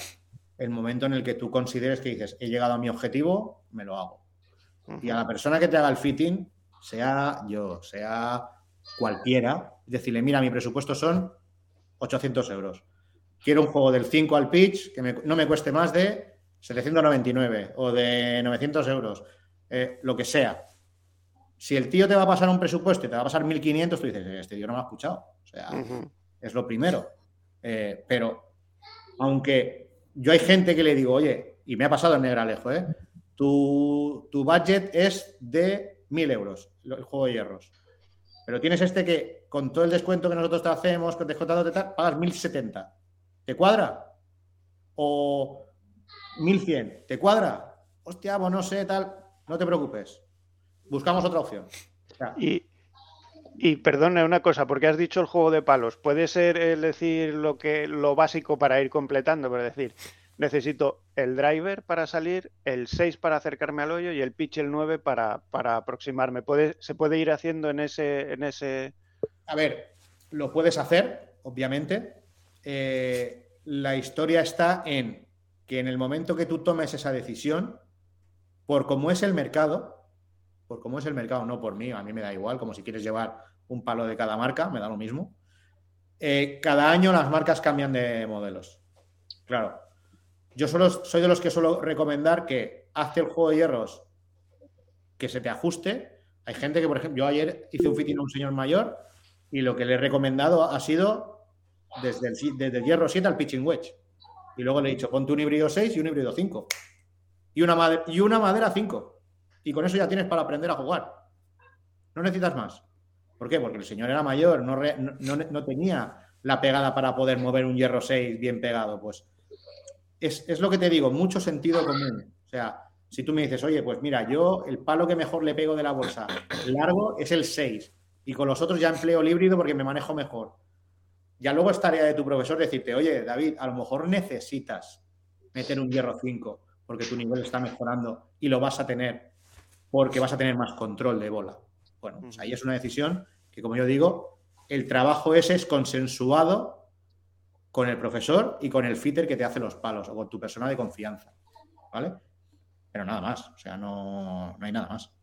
el momento en el que tú consideres que dices, he llegado a mi objetivo, me lo hago. Y a la persona que te haga el fitting, sea yo, sea cualquiera, decirle, mira, mi presupuesto son 800 euros quiero un juego del 5 al pitch que no me cueste más de 799 o de 900 euros, eh, lo que sea. Si el tío te va a pasar un presupuesto y te va a pasar 1500, tú dices, este tío no me ha escuchado. O sea, es lo primero. Eh, pero, aunque yo hay gente que le digo, oye, y me ha pasado en Negralejo, ¿eh? Tu, tu budget es de 1000 euros, el juego de hierros. Pero tienes este que, con todo el descuento que nosotros te hacemos, con descontado de tal, pagas 1070. ¿Te cuadra? O 1100, ¿te cuadra? Hostia, pues no sé, tal. No te preocupes. Buscamos otra opción. y, y perdona una cosa, porque has dicho el juego de palos. Puede ser es decir lo que lo básico para ir completando, pero decir, necesito el driver para salir, el 6 para acercarme al hoyo y el pitch el 9 para, para aproximarme. ¿Puede, ¿Se puede ir haciendo en ese, en ese. A ver, lo puedes hacer, obviamente. Eh, la historia está en que en el momento que tú tomes esa decisión, por cómo es el mercado, por cómo es el mercado, no por mí, a mí me da igual, como si quieres llevar un palo de cada marca, me da lo mismo. Eh, cada año las marcas cambian de modelos. Claro, yo solo soy de los que suelo recomendar que hazte el juego de hierros que se te ajuste. Hay gente que, por ejemplo, yo ayer hice un fitting a un señor mayor y lo que le he recomendado ha sido desde el, hierro 7 al pitching wedge. Y luego le he dicho, ponte un híbrido 6 y un híbrido 5. Y una, madera, y una madera 5. Y con eso ya tienes para aprender a jugar. No necesitas más. ¿Por qué? Porque el señor era mayor, no, tenía la pegada para poder mover un hierro 6 bien pegado. Pues es, es, lo que te digo, mucho sentido común. O sea, si tú me dices, oye, pues mira, yo el palo que mejor le pego de la bolsa largo es el 6 y con los otros ya empleo el híbrido porque me manejo mejor. Ya luego es tarea de tu profesor decirte, oye, David, a lo mejor necesitas meter un hierro 5 porque tu nivel está mejorando y lo vas a tener porque vas a tener más control de bola. Bueno, pues ahí es una decisión que, como yo digo, el trabajo ese es consensuado con el profesor y con el fitter que te hace los palos o con tu persona de confianza. ¿Vale? Pero nada más, o sea, no, no hay nada más.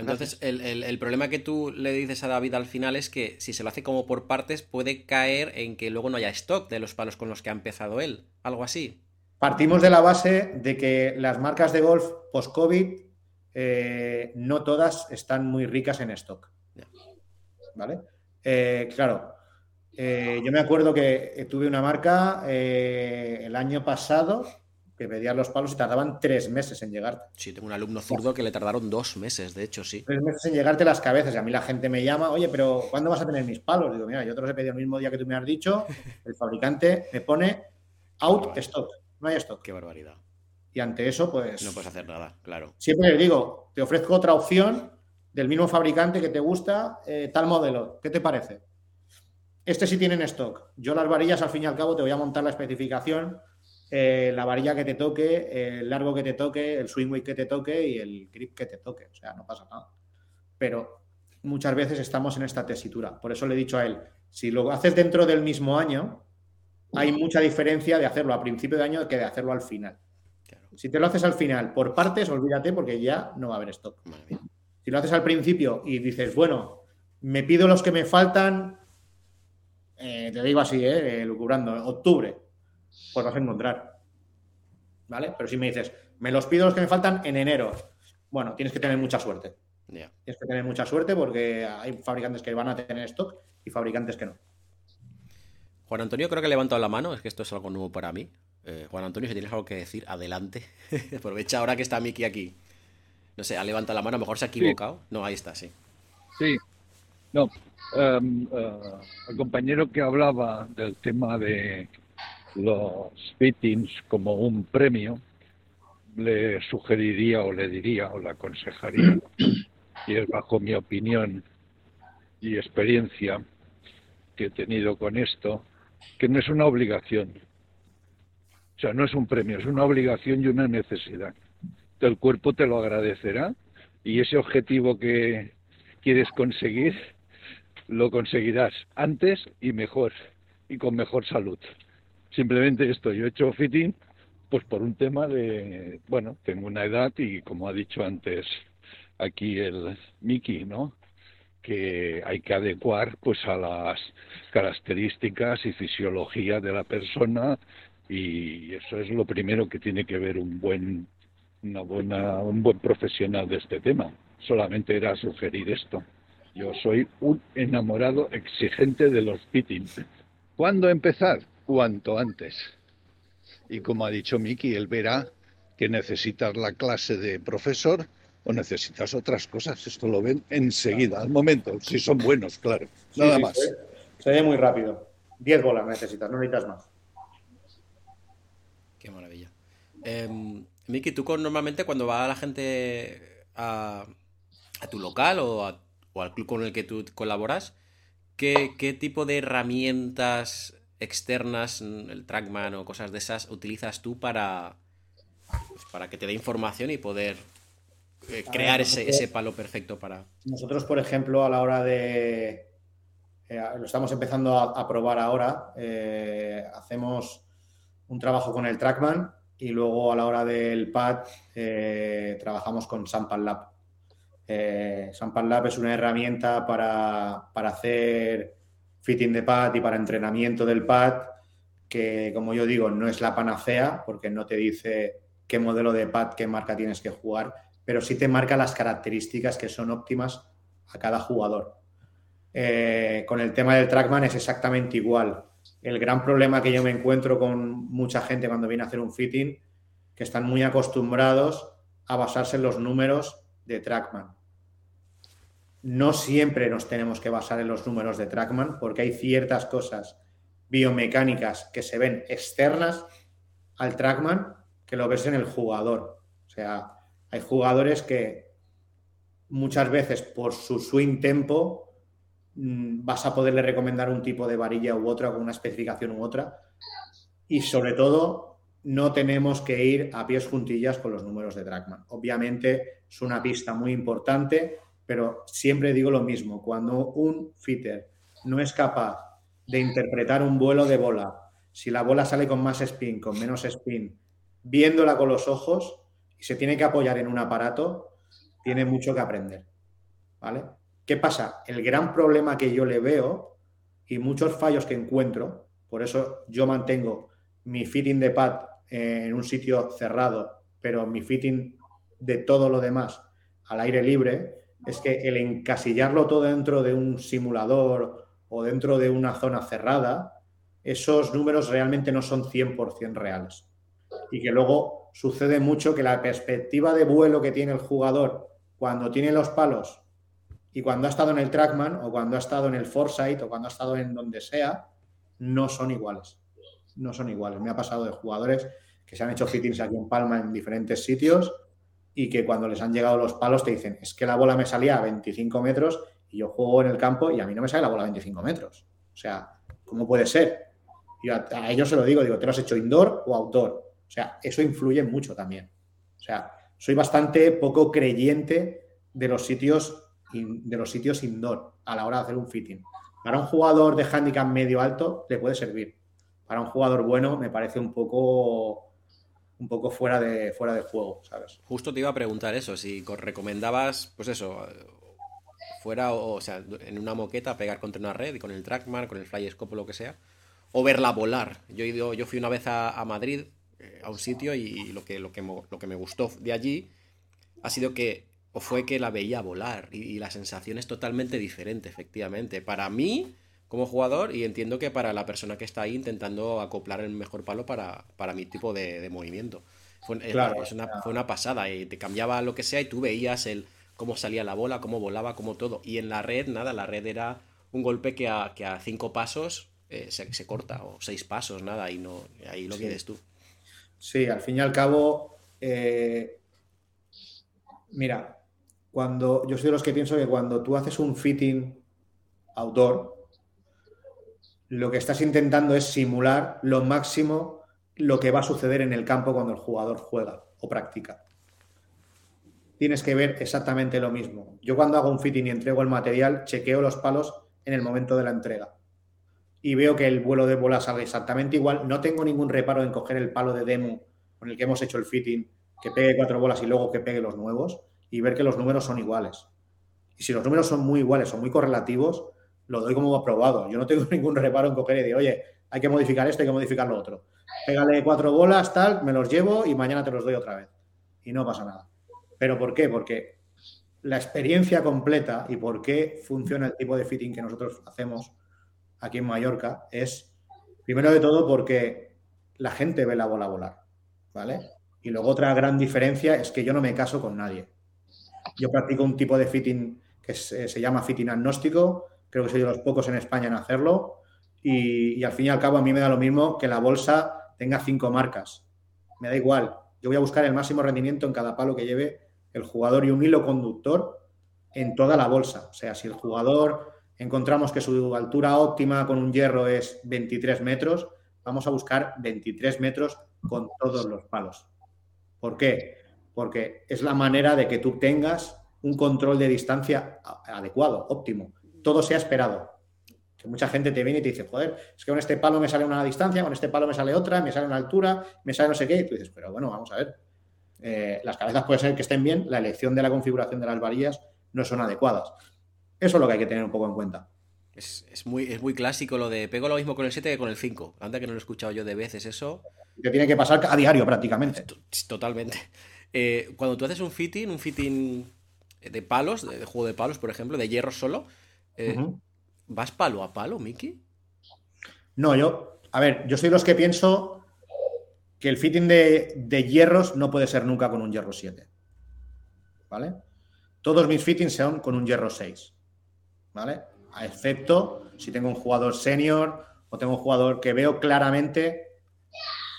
Entonces, el, el, problema que tú le dices a David al final es que si se lo hace como por partes, puede caer en que luego no haya stock de los palos con los que ha empezado él. Algo así. Partimos de la base de que las marcas de golf post-COVID eh, no todas están muy ricas en stock. ¿Vale? Eh, claro, eh, yo me acuerdo que tuve una marca el año pasado que pedían los palos y tardaban tres meses en llegarte. Sí, tengo un alumno zurdo que le tardaron dos meses, de hecho, sí. Tres meses en llegarte las cabezas. Y a mí la gente me llama, oye, pero ¿cuándo vas a tener mis palos? Digo, mira, yo te los he pedido el mismo día que tú me has dicho. El fabricante me pone out stock. No hay stock. Qué barbaridad. Y ante eso, pues. No puedes hacer nada, claro. Siempre les digo, te ofrezco otra opción del mismo fabricante que te gusta, eh, tal modelo. ¿Qué te parece? Este sí tiene en stock. Yo las varillas, al fin y al cabo, te voy a montar la especificación eh, la varilla que te toque, el largo que te toque, el swing weight que te toque y el grip que te toque. O sea, no pasa nada. Pero muchas veces estamos en esta tesitura. Por eso le he dicho a él, si lo haces dentro del mismo año, hay mucha diferencia de hacerlo a principio de año que de hacerlo al final. Si te lo haces al final por partes, olvídate porque ya no va a haber stock. Si lo haces al principio y dices, bueno, me pido los que me faltan, eh, te digo así, eh, lucubrando, octubre, pues vas a encontrar. ¿Vale? Pero si me dices, me los pido los que me faltan en enero, bueno, tienes que tener mucha suerte. Tienes que tener mucha suerte porque hay fabricantes que van a tener stock y fabricantes que no. Juan Antonio creo que ha levantado la mano, es que esto es algo nuevo para mí. Eh, Juan Antonio, si tienes algo que decir, adelante. Aprovecha ahora que está Miki aquí. No sé, ha levantado la mano, a lo mejor se ha equivocado. No, ahí está, sí. Sí. No, em, eh, el compañero que hablaba del tema de los fittings como un premio, le sugeriría o le diría o le aconsejaría, y es bajo mi opinión y experiencia que he tenido con esto, que no es una obligación. O sea, no es un premio, es una obligación y una necesidad. El cuerpo te lo agradecerá y ese objetivo que quieres conseguir lo conseguirás antes y mejor y con mejor salud. Simplemente esto, yo he hecho fitting pues por un tema de, bueno, tengo una edad y como ha dicho antes aquí el Miki, ¿no? que hay que adecuar pues a las características y fisiología de la persona y eso es lo primero que tiene que ver un buen una buena un buen profesional de este tema solamente era sugerir esto yo soy un enamorado exigente de los fittings ¿cuándo empezar? Cuanto antes. Y como ha dicho Miki, él verá que necesitas la clase de profesor o necesitas otras cosas. Esto lo ven enseguida, al momento, si son buenos, claro. Nada más. Se ve, muy rápido. Diez bolas necesitas, no necesitas más. Qué maravilla. Em, Miki, tú normalmente cuando va la gente a, tu local o, al club con el que tú colaboras, ¿qué, ¿qué, tipo de herramientas externas, mm, el trackman o cosas de esas, utilizas tú para, pues, para que te dé información y poder eh, crear ese, ese, palo perfecto para... Nosotros, por ejemplo, a la hora de... Eh, lo estamos empezando a, probar ahora. Eh, hacemos un trabajo con el trackman y luego a la hora del pad trabajamos con Sampan Lab. Sampan Lab es una herramienta para, para hacer fitting de pad y para entrenamiento del pad, que como yo digo, no es la panacea, porque no te dice qué modelo de pad, qué marca tienes que jugar, pero sí te marca las características que son óptimas a cada jugador. Eh, con el tema del trackman es exactamente igual. El gran problema que yo me encuentro con mucha gente cuando viene a hacer un fitting, que están muy acostumbrados a basarse en los números de trackman. No siempre nos tenemos que basar en los números de Trackman porque hay ciertas cosas biomecánicas que se ven externas al Trackman que lo ves en el jugador. O sea, hay jugadores que muchas veces por su swing tempo mm, vas a poderle recomendar un tipo de varilla u otra con una especificación u otra. Y sobre todo, no tenemos que ir a pies juntillas con los números de Trackman. Obviamente es una pista muy importante pero siempre digo lo mismo, cuando un fitter no es capaz de interpretar un vuelo de bola, si la bola sale con más spin, con menos spin, viéndola con los ojos y se tiene que apoyar en un aparato, tiene mucho que aprender. ¿Vale? ¿Qué pasa? El gran problema que yo le veo y muchos fallos que encuentro, por eso yo mantengo mi fitting de pad en un sitio cerrado, pero mi fitting de todo lo demás al aire libre, es que el encasillarlo todo dentro de un simulador o dentro de una zona cerrada, esos números realmente no son 100% reales. Y que luego sucede mucho que la perspectiva de vuelo que tiene el jugador cuando tiene los palos y cuando ha estado en el Trackman o cuando ha estado en el Foresight o cuando ha estado en donde sea, no son iguales. No son iguales. Me ha pasado de jugadores que se han hecho fittings aquí en Palma en diferentes sitios y que cuando les han llegado los palos te dicen, es que la bola me salía a 25 metros y yo juego en el campo y a mí no me sale la bola a 25 metros. O sea, ¿cómo puede ser? Y a, ellos se lo digo, digo, ¿te lo has hecho indoor o outdoor? O sea, eso influye mucho también. O sea, soy bastante poco creyente de los sitios de los sitios indoor a la hora de hacer un fitting. Para un jugador de handicap medio alto le puede servir. Para un jugador bueno me parece un poco un poco fuera de, fuera de juego, ¿sabes? Justo te iba a preguntar eso, si recomendabas, pues eso, fuera, o, sea, en una moqueta pegar contra una red y con el trackman, con el flyscope o lo que sea, o verla volar. Yo, yo fui una vez a, Madrid, eh, a un sitio, y lo que, lo, que, lo que me gustó de allí ha sido que, o fue que la veía volar, y, la sensación es totalmente diferente, efectivamente. Para mí, como jugador y entiendo que para la persona que está ahí intentando acoplar el mejor palo para, para mi tipo de, movimiento. Fue, una, fue una pasada y te cambiaba lo que sea y tú veías el cómo salía la bola, cómo volaba, cómo todo. Y en la red, nada, la red era un golpe que a, que a cinco pasos eh, se, corta, o seis pasos, nada, y no, ahí lo quieres tú. Sí, al fin y al cabo, eh, mira, cuando yo soy de los que pienso que cuando tú haces un fitting outdoor, lo que estás intentando es simular lo máximo lo que va a suceder en el campo cuando el jugador juega o practica. Tienes que ver exactamente lo mismo. Yo cuando hago un fitting y entrego el material, chequeo los palos en el momento de la entrega. Y veo que el vuelo de bola sale exactamente igual. No tengo ningún reparo en coger el palo de demo con el que hemos hecho el fitting, que pegue cuatro bolas y luego que pegue los nuevos, y ver que los números son iguales. Y si los números son muy iguales o muy correlativos, lo doy como aprobado. Yo no tengo ningún reparo en coger y decir, oye, hay que modificar esto, hay que modificar lo otro. Pégale cuatro bolas, tal, me los llevo y mañana te los doy otra vez. Y no pasa nada. ¿Pero por qué? Porque la experiencia completa y por qué funciona el tipo de fitting que nosotros hacemos aquí en Mallorca es, primero de todo, porque la gente ve la bola volar, ¿vale? Y luego otra gran diferencia es que yo no me caso con nadie. Yo practico un tipo de fitting que se, se llama fitting agnóstico, creo que soy de los pocos en España en hacerlo. Y, al fin y al cabo a mí me da lo mismo que la bolsa tenga cinco marcas. Me da igual. Yo voy a buscar el máximo rendimiento en cada palo que lleve el jugador y un hilo conductor en toda la bolsa. O sea, si el jugador encontramos que su altura óptima con un hierro es 23 metros, vamos a buscar 23 metros con todos los palos. ¿Por qué? Porque es la manera de que tú tengas un control de distancia adecuado, óptimo todo sea esperado. Que mucha gente te viene y te dice, joder, es que con este palo me sale una distancia, con este palo me sale otra, me sale una altura, me sale no sé qué. Y tú dices, pero bueno, vamos a ver. Eh, las cabezas puede ser que estén bien, la elección de la configuración de las varillas no son adecuadas. Eso es lo que hay que tener un poco en cuenta. Es, muy, es muy clásico lo de pego lo mismo con el 7 que con el 5. Anda que no lo he escuchado yo de veces eso. Te tiene que pasar a diario prácticamente. Totalmente. Eh, cuando tú haces un fitting, un fitting de palos, de, juego de palos, por ejemplo, de hierro solo, eh, ¿Vas palo a palo, Miki? No, yo, a ver, yo soy de los que pienso que el fitting de, hierros no puede ser nunca con un hierro 7. ¿Vale? Todos mis fittings son con un hierro 6. ¿Vale? A excepto si tengo un jugador senior o tengo un jugador que veo claramente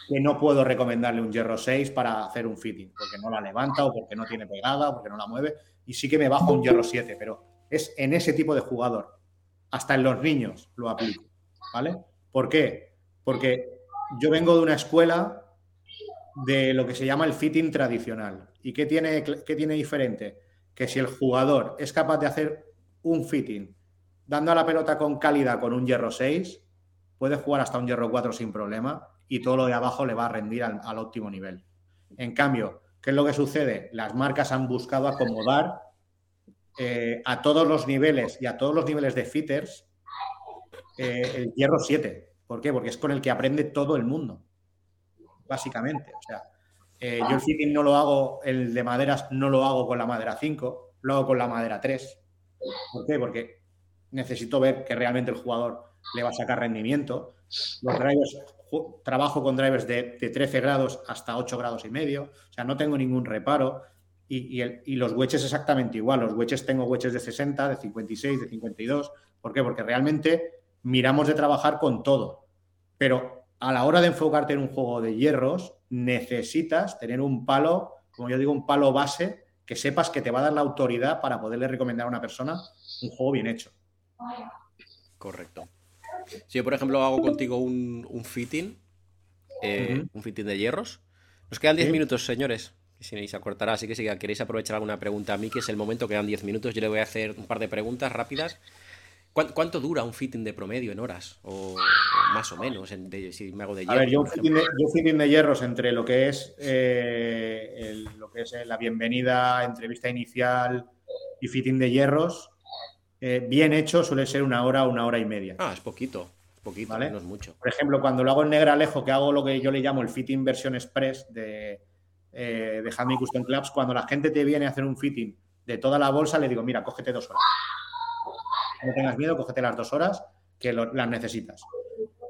que no puedo recomendarle un hierro 6 para hacer un fitting, porque no la levanta o porque no tiene pegada o porque no la mueve, y sí que me bajo un hierro 7, pero es en ese tipo de jugador. Hasta en los niños lo aplico. ¿Vale? ¿Por qué? Porque yo vengo de una escuela de lo que se llama el fitting tradicional. ¿Y qué tiene, qué tiene diferente? Que si el jugador es capaz de hacer un fitting dando a la pelota con calidad con un hierro 6, puede jugar hasta un hierro 4 sin problema y todo lo de abajo le va a rendir al, al óptimo nivel. En cambio, ¿qué es lo que sucede? Las marcas han buscado acomodar eh, a todos los niveles y a todos los niveles de fitters eh, el hierro 7. ¿Por qué? Porque es con el que aprende todo el mundo, básicamente. O sea, eh, yo el fitting no lo hago, el de maderas no lo hago con la madera 5, lo hago con la madera 3. ¿Por qué? Porque necesito ver que realmente el jugador le va a sacar rendimiento. Los drivers, trabajo con drivers de, de 13 grados hasta 8 grados y medio. O sea, no tengo ningún reparo. Y, y el- y los wedges exactamente igual. Los wedges tengo wedges de 60, de 56, de 52. ¿Por qué? Porque realmente miramos de trabajar con todo. Pero a la hora de enfocarte en un juego de hierros, necesitas tener un palo, como yo digo, un palo base que sepas que te va a dar la autoridad para poderle recomendar a una persona un juego bien hecho. Correcto. Si yo, por ejemplo, hago contigo un, un fitting, eh, un fitting de hierros, nos quedan 10 Sí. minutos, señores. Si se acortará, así que si queréis aprovechar alguna pregunta a mí, que es el momento, quedan 10 minutos, yo le voy a hacer un par de preguntas rápidas. ¿Cuán- ¿Cuánto dura un fitting de promedio en horas? O, o más o menos, en- de- si me hago de A ver, hierro, yo un fitting de, yo un fitting de hierros entre lo que es eh, el- lo que es eh, la bienvenida, entrevista inicial y fitting de hierros, eh, bien hecho suele ser una hora o una hora y media. Ah, es poquito, es poquito, Vale. no es mucho. Por ejemplo, cuando lo hago en Negralejo, que hago lo que yo le llamo el fitting versión express de, eh, de Handmade Custom Clubs, cuando la gente te viene a hacer un fitting de toda la bolsa, le digo, mira, cógete dos horas. No tengas miedo, cógete las dos horas que lo- las necesitas.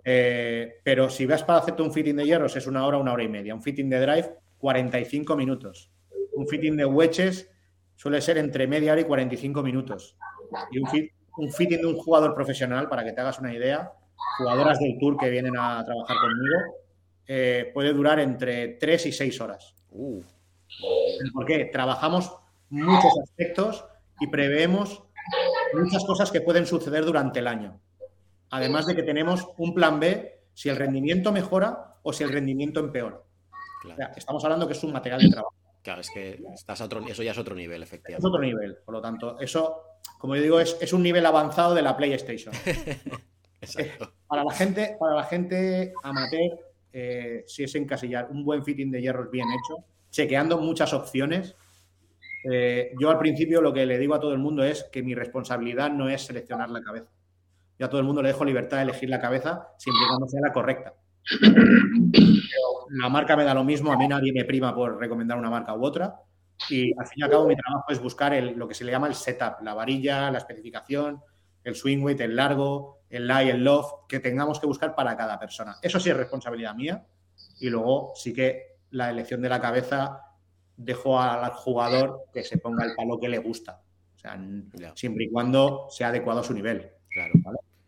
Eh, pero si vas para hacerte un fitting de hierros, es una hora, una hora y media. Un fitting de drive, 45 minutos. Un fitting de wedges suele ser entre media hora y 45 minutos. Y un, un fitting de un jugador profesional, para que te hagas una idea, jugadoras del tour que vienen a trabajar conmigo, eh, puede durar entre 3 y 6 horas. Uh, ¿Por qué? Trabajamos muchos aspectos y preveemos muchas cosas que pueden suceder durante el año. Además de que tenemos un plan B si el rendimiento mejora o si el rendimiento empeora. O claro. sea, estamos hablando que es un material de trabajo. Claro, es que estás a otro, eso ya es otro nivel, Es efectivamente. otro nivel. Por lo tanto, eso, como yo digo, es, es un nivel avanzado de la PlayStation. Exacto. Para la gente, para la gente amateur, eh, si es encasillar un buen fitting de hierros bien hecho, chequeando muchas opciones. eh, yo al principio lo que le digo a todo el mundo es que mi responsabilidad no es seleccionar la cabeza. Yo a todo el mundo le dejo libertad de elegir la cabeza siempre y cuando sea la correcta. La marca me da lo mismo, a mí nadie me prima por recomendar una marca u otra. Y al fin y al cabo mi trabajo es buscar el- lo que se le llama el setup, la varilla, la especificación, el swing weight, el largo, el lie, el loft, que tengamos que buscar para cada persona. Eso sí es responsabilidad mía. Y luego sí que la elección de la cabeza dejo al jugador que se ponga el palo que le gusta. O sea, siempre y cuando sea adecuado a su nivel. Claro.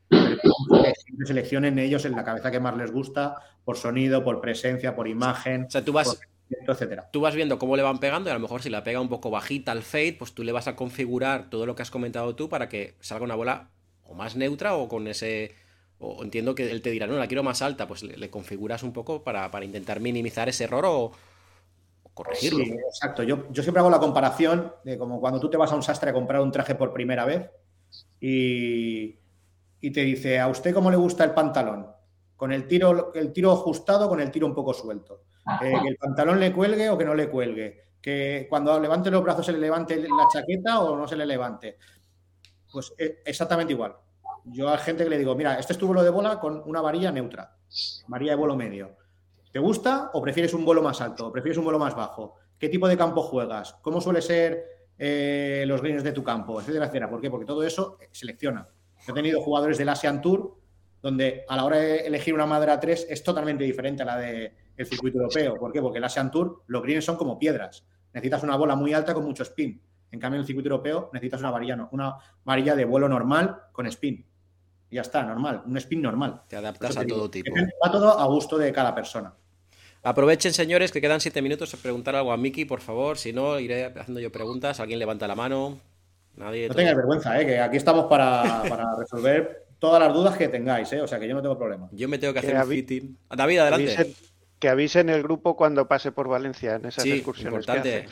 Siempre seleccionen ellos en la cabeza que más les gusta, por sonido, por presencia, por imagen, O sea, tú vas, por movimiento, etcétera. tú vas viendo cómo le van pegando y a lo mejor si la pega un poco bajita al fade, pues tú le vas a configurar todo lo que has comentado tú para que salga una bola más neutra o con ese... O entiendo que él te dirá, no, la quiero más alta, pues le, configuras un poco para, para intentar minimizar ese error o, corregirlo. Exacto. Yo, yo siempre hago la comparación de como cuando tú te vas a un sastre a comprar un traje por primera vez y, y te dice, ¿a usted cómo le gusta el pantalón? ¿Con el tiro, el tiro ajustado con el tiro un poco suelto? Eh, ¿Que el pantalón le cuelgue o que no le cuelgue? ¿Que cuando levante los brazos se le levante la chaqueta o no se le levante? Pues eh, exactamente igual. Yo a gente que le digo, mira, este es tu vuelo de bola con una varilla neutra, varilla de vuelo medio. ¿Te gusta o prefieres un vuelo más alto? ¿O prefieres un vuelo más bajo? ¿Qué tipo de campo juegas? ¿Cómo suele ser eh, los greens de tu campo? Etcétera, etcétera. ¿Por qué? Porque todo eso eh, selecciona. He tenido jugadores del Asian Tour donde a la hora de elegir una madera 3 es totalmente diferente a la del circuito europeo. ¿Por qué? Porque el Asian Tour los greens son como piedras. Necesitas una bola muy alta con mucho spin. En cambio, en el circuito europeo necesitas una varilla, no- una varilla de vuelo normal con spin. Ya está, normal, un spin normal. Te adaptas a te digo. todo tipo. Va todo a gusto de cada persona. Aprovechen, señores, que quedan siete minutos a preguntar algo a Miki, por favor. Si no, iré haciendo yo preguntas. Alguien levanta la mano. Nadie. No todo- tengáis vergüenza, ¿eh? que aquí estamos para, para resolver todas las dudas que tengáis, ¿eh? o sea que yo no tengo problema. Yo me tengo que Que hacer un fitting. David, adelante. Avisen- que avisen el grupo cuando pase por Valencia en esas Sí, excursiones que importante.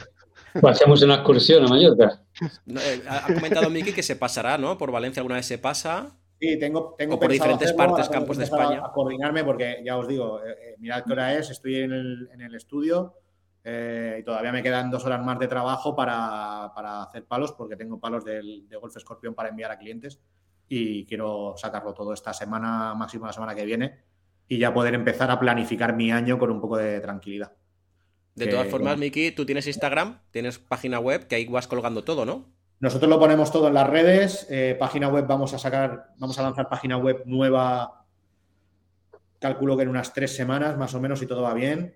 Pues hacemos una excursión a Mallorca. No, eh, ha ha comentado Miki que se pasará, ¿no? Por Valencia alguna vez se pasa. Sí, tengo, tengo O por diferentes hacerlo, partes, campos de a- España. A, coordinarme porque ya os digo, eh, eh, mirad qué hora es, estoy en el, en el estudio eh, y todavía me quedan dos horas más de trabajo para, para hacer palos porque tengo palos del, de Golf Escorpión para enviar a clientes y quiero sacarlo todo esta semana, máximo la semana que viene y ya poder empezar a planificar mi año con un poco de tranquilidad. De todas formas. Miki, tú tienes Instagram, tienes página web, que ahí vas colgando todo, ¿no? Nosotros lo ponemos todo en las redes. eh, página web, vamos a sacar, vamos a lanzar página web nueva. Calculo que en unas tres semanas, más o menos, si todo va bien.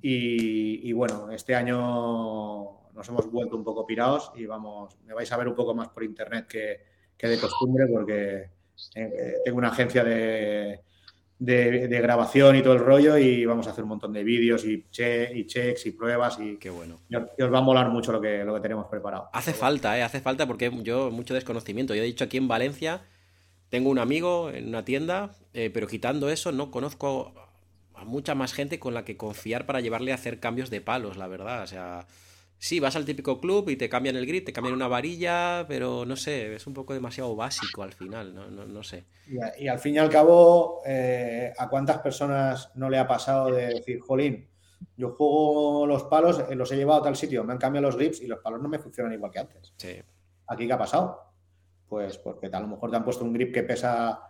Y, bueno, este año nos hemos vuelto un poco pirados y vamos, me vais a ver un poco más por internet que, que de costumbre, porque eh, tengo una agencia de, de- de grabación y todo el rollo, y vamos a hacer un montón de vídeos y, che, y checks y pruebas y, Qué bueno. y os, y os va a molar mucho lo que, lo que tenemos preparado. Hace falta, ¿eh? Hace falta porque yo mucho desconocimiento. Yo he dicho aquí en Valencia, tengo un amigo en una tienda, eh, pero quitando eso, no conozco a mucha más gente con la que confiar para llevarle a hacer cambios de palos, la verdad. O sea, sí, vas al típico club y te cambian el grip, te cambian una varilla, pero no sé, es un poco demasiado básico al final, no, no, no sé. Y, a- y al fin y al cabo, eh, ¿a cuántas personas no le ha pasado de decir, jolín, yo juego los palos, eh, los he llevado a tal sitio, me han cambiado los grips y los palos no me funcionan igual que antes? Sí, ¿Aquí qué ha pasado? Pues porque a lo mejor te han puesto un grip que pesa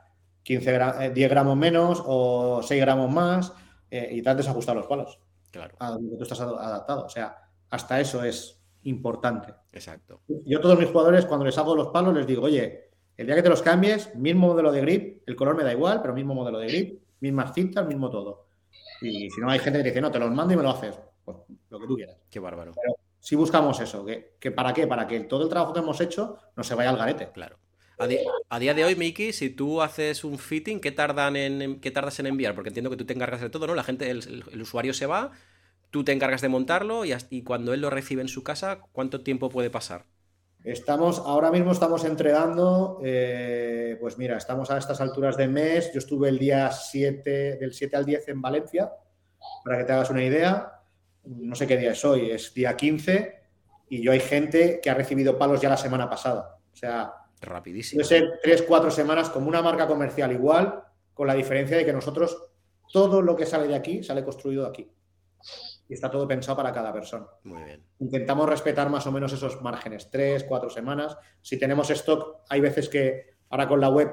15 gra- eh, 10 gramos menos o 6 gramos más eh, y te han desajustado los palos claro, a donde tú estás ad- adaptado. O sea, hasta eso es importante. exacto. Yo a todos mis jugadores, cuando les hago los palos, les digo, oye, el día que te los cambies, mismo modelo de grip, el color me da igual, pero mismo modelo de grip, mismas cintas, mismo todo. Y si no hay gente que te dice, no, te los mando y me lo haces, pues lo que tú quieras. Qué bárbaro. Si buscamos eso, que, que ¿para qué? Para que todo el trabajo que hemos hecho no se vaya al garete. Claro. A, día de hoy, Miki, si tú haces un fitting, ¿qué, tardan en, qué tardas en enviar? Porque entiendo que tú te encargas de todo, ¿no? La gente, el- el usuario se va, tú te encargas de montarlo y, cuando él lo recibe en su casa, ¿cuánto tiempo puede pasar? Estamos, ahora mismo estamos entregando, eh, pues mira, estamos a estas alturas de mes. Yo estuve el día 7, del 7 al 10 en Valencia, para que te hagas una idea. No sé qué día es hoy, es día 15, y yo hay gente que ha recibido palos ya la semana pasada. O sea, Rapidísimo. puede ser 3, 4 semanas como una marca comercial igual, con la diferencia de que nosotros, todo lo que sale de aquí, sale construido aquí. Y está todo pensado para cada persona Muy bien. intentamos respetar más o menos esos márgenes, tres, cuatro semanas. Si tenemos stock, hay veces que ahora con la web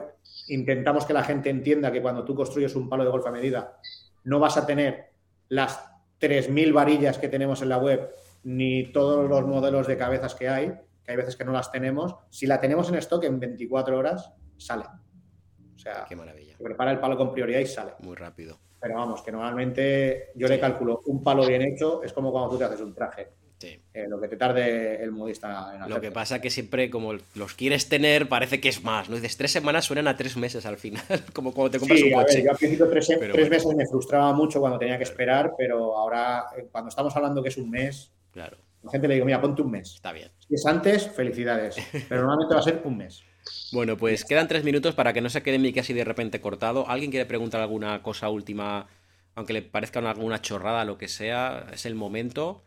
intentamos que la gente entienda que cuando tú construyes un palo de golf a medida, no vas a tener las 3.000 varillas que tenemos en la web, ni todos los modelos de cabezas que hay, que hay veces que no las tenemos. Si la tenemos en stock, en 24 horas sale. O sea, Qué maravilla. prepara el palo con prioridad y sale. Muy rápido. Pero vamos, que normalmente yo le calculo un palo bien hecho, es como cuando tú te haces un traje. Sí. Eh, lo que te tarde el modista en Lo hacerlo. que pasa que siempre, como los quieres tener, parece que es más. ¿no? Dices, tres semanas suenan a tres meses al final, como cuando te compras Sí, un coche. ver, yo al principio tres, Pero tres bueno. meses me frustraba mucho cuando tenía que esperar, pero ahora eh, cuando estamos hablando que es un mes, Claro, la gente le digo, mira, ponte un mes. está bien. Si es antes, felicidades, pero normalmente va a ser un mes. Bueno, pues quedan tres minutos para que no se quede Miki así de repente cortado. ¿Alguien quiere preguntar alguna cosa última, aunque le parezca una- alguna chorrada, lo que sea? Es el momento.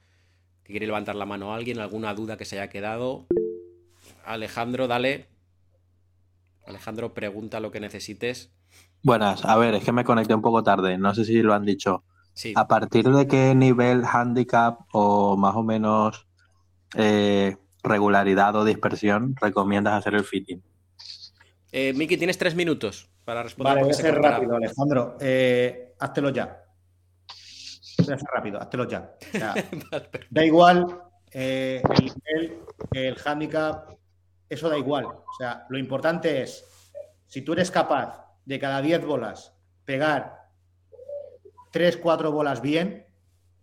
Que quiere levantar la mano a alguien, alguna duda que se haya quedado. Alejandro, dale. Alejandro, pregunta lo que necesites. Buenas, a ver, es que me conecté un poco tarde, no sé si lo han dicho. Sí, ¿A partir de qué nivel handicap o más o menos eh, regularidad o dispersión recomiendas hacer el fitting? Eh, Miki, tienes tres minutos para responder. Vale, voy a ser rápido, Alejandro. Eh, háztelo ya. Voy a ser rápido, háztelo ya. O sea, da igual eh, el nivel, el handicap, eso da igual. O sea, lo importante es, si tú eres capaz de cada 10 bolas pegar 3, 4 bolas bien,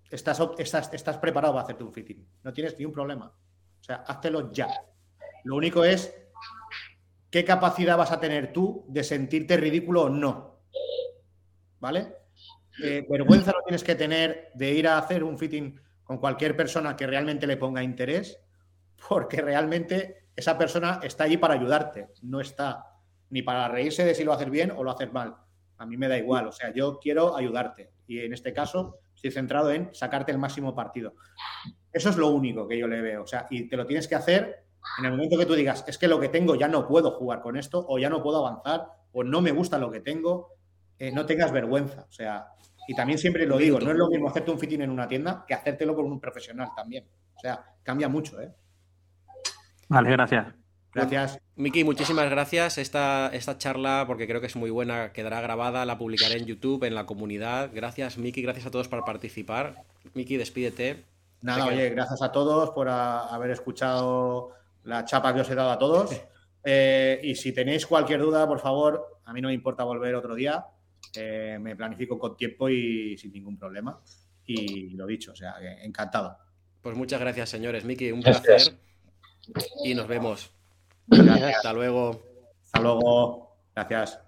estás, op- estás, estás preparado para hacerte un fitting. No tienes ni un problema. O sea, háztelo ya. Lo único es qué capacidad vas a tener tú de sentirte ridículo o no. ¿Vale? Vergüenza no tienes que tener de ir a hacer un fitting con cualquier persona que realmente le ponga interés, porque realmente esa persona está allí para ayudarte, no está ni para reírse de si lo haces bien o lo haces mal. A mí me da igual, o sea, yo quiero ayudarte y en este caso estoy centrado en sacarte el máximo partido. Eso es lo único que yo le veo, o sea, y te lo tienes que hacer en el momento que tú digas, es que lo que tengo ya no puedo jugar con esto o ya no puedo avanzar o no me gusta lo que tengo, eh, no tengas vergüenza. O sea, y también siempre lo digo, no es lo mismo hacerte un fitting en una tienda que hacértelo con un profesional también. O sea, cambia mucho, ¿eh? Vale, gracias. Gracias. Miki, muchísimas gracias. Esta, esta charla, porque creo que es muy buena, quedará grabada, la publicaré en YouTube, en la comunidad. Gracias, Miki, gracias a todos por participar. Miki, despídete. Nada, oye, gracias a todos por a- haber escuchado la chapa que os he dado a todos. Eh, y si tenéis cualquier duda, por favor, a mí no me importa volver otro día. Eh, me planifico con tiempo y sin ningún problema. Y lo dicho, o sea, que encantado. Pues muchas gracias, señores. Miki, un Gracias. placer. Y nos vemos. Gracias. Hasta luego. Hasta luego. Gracias.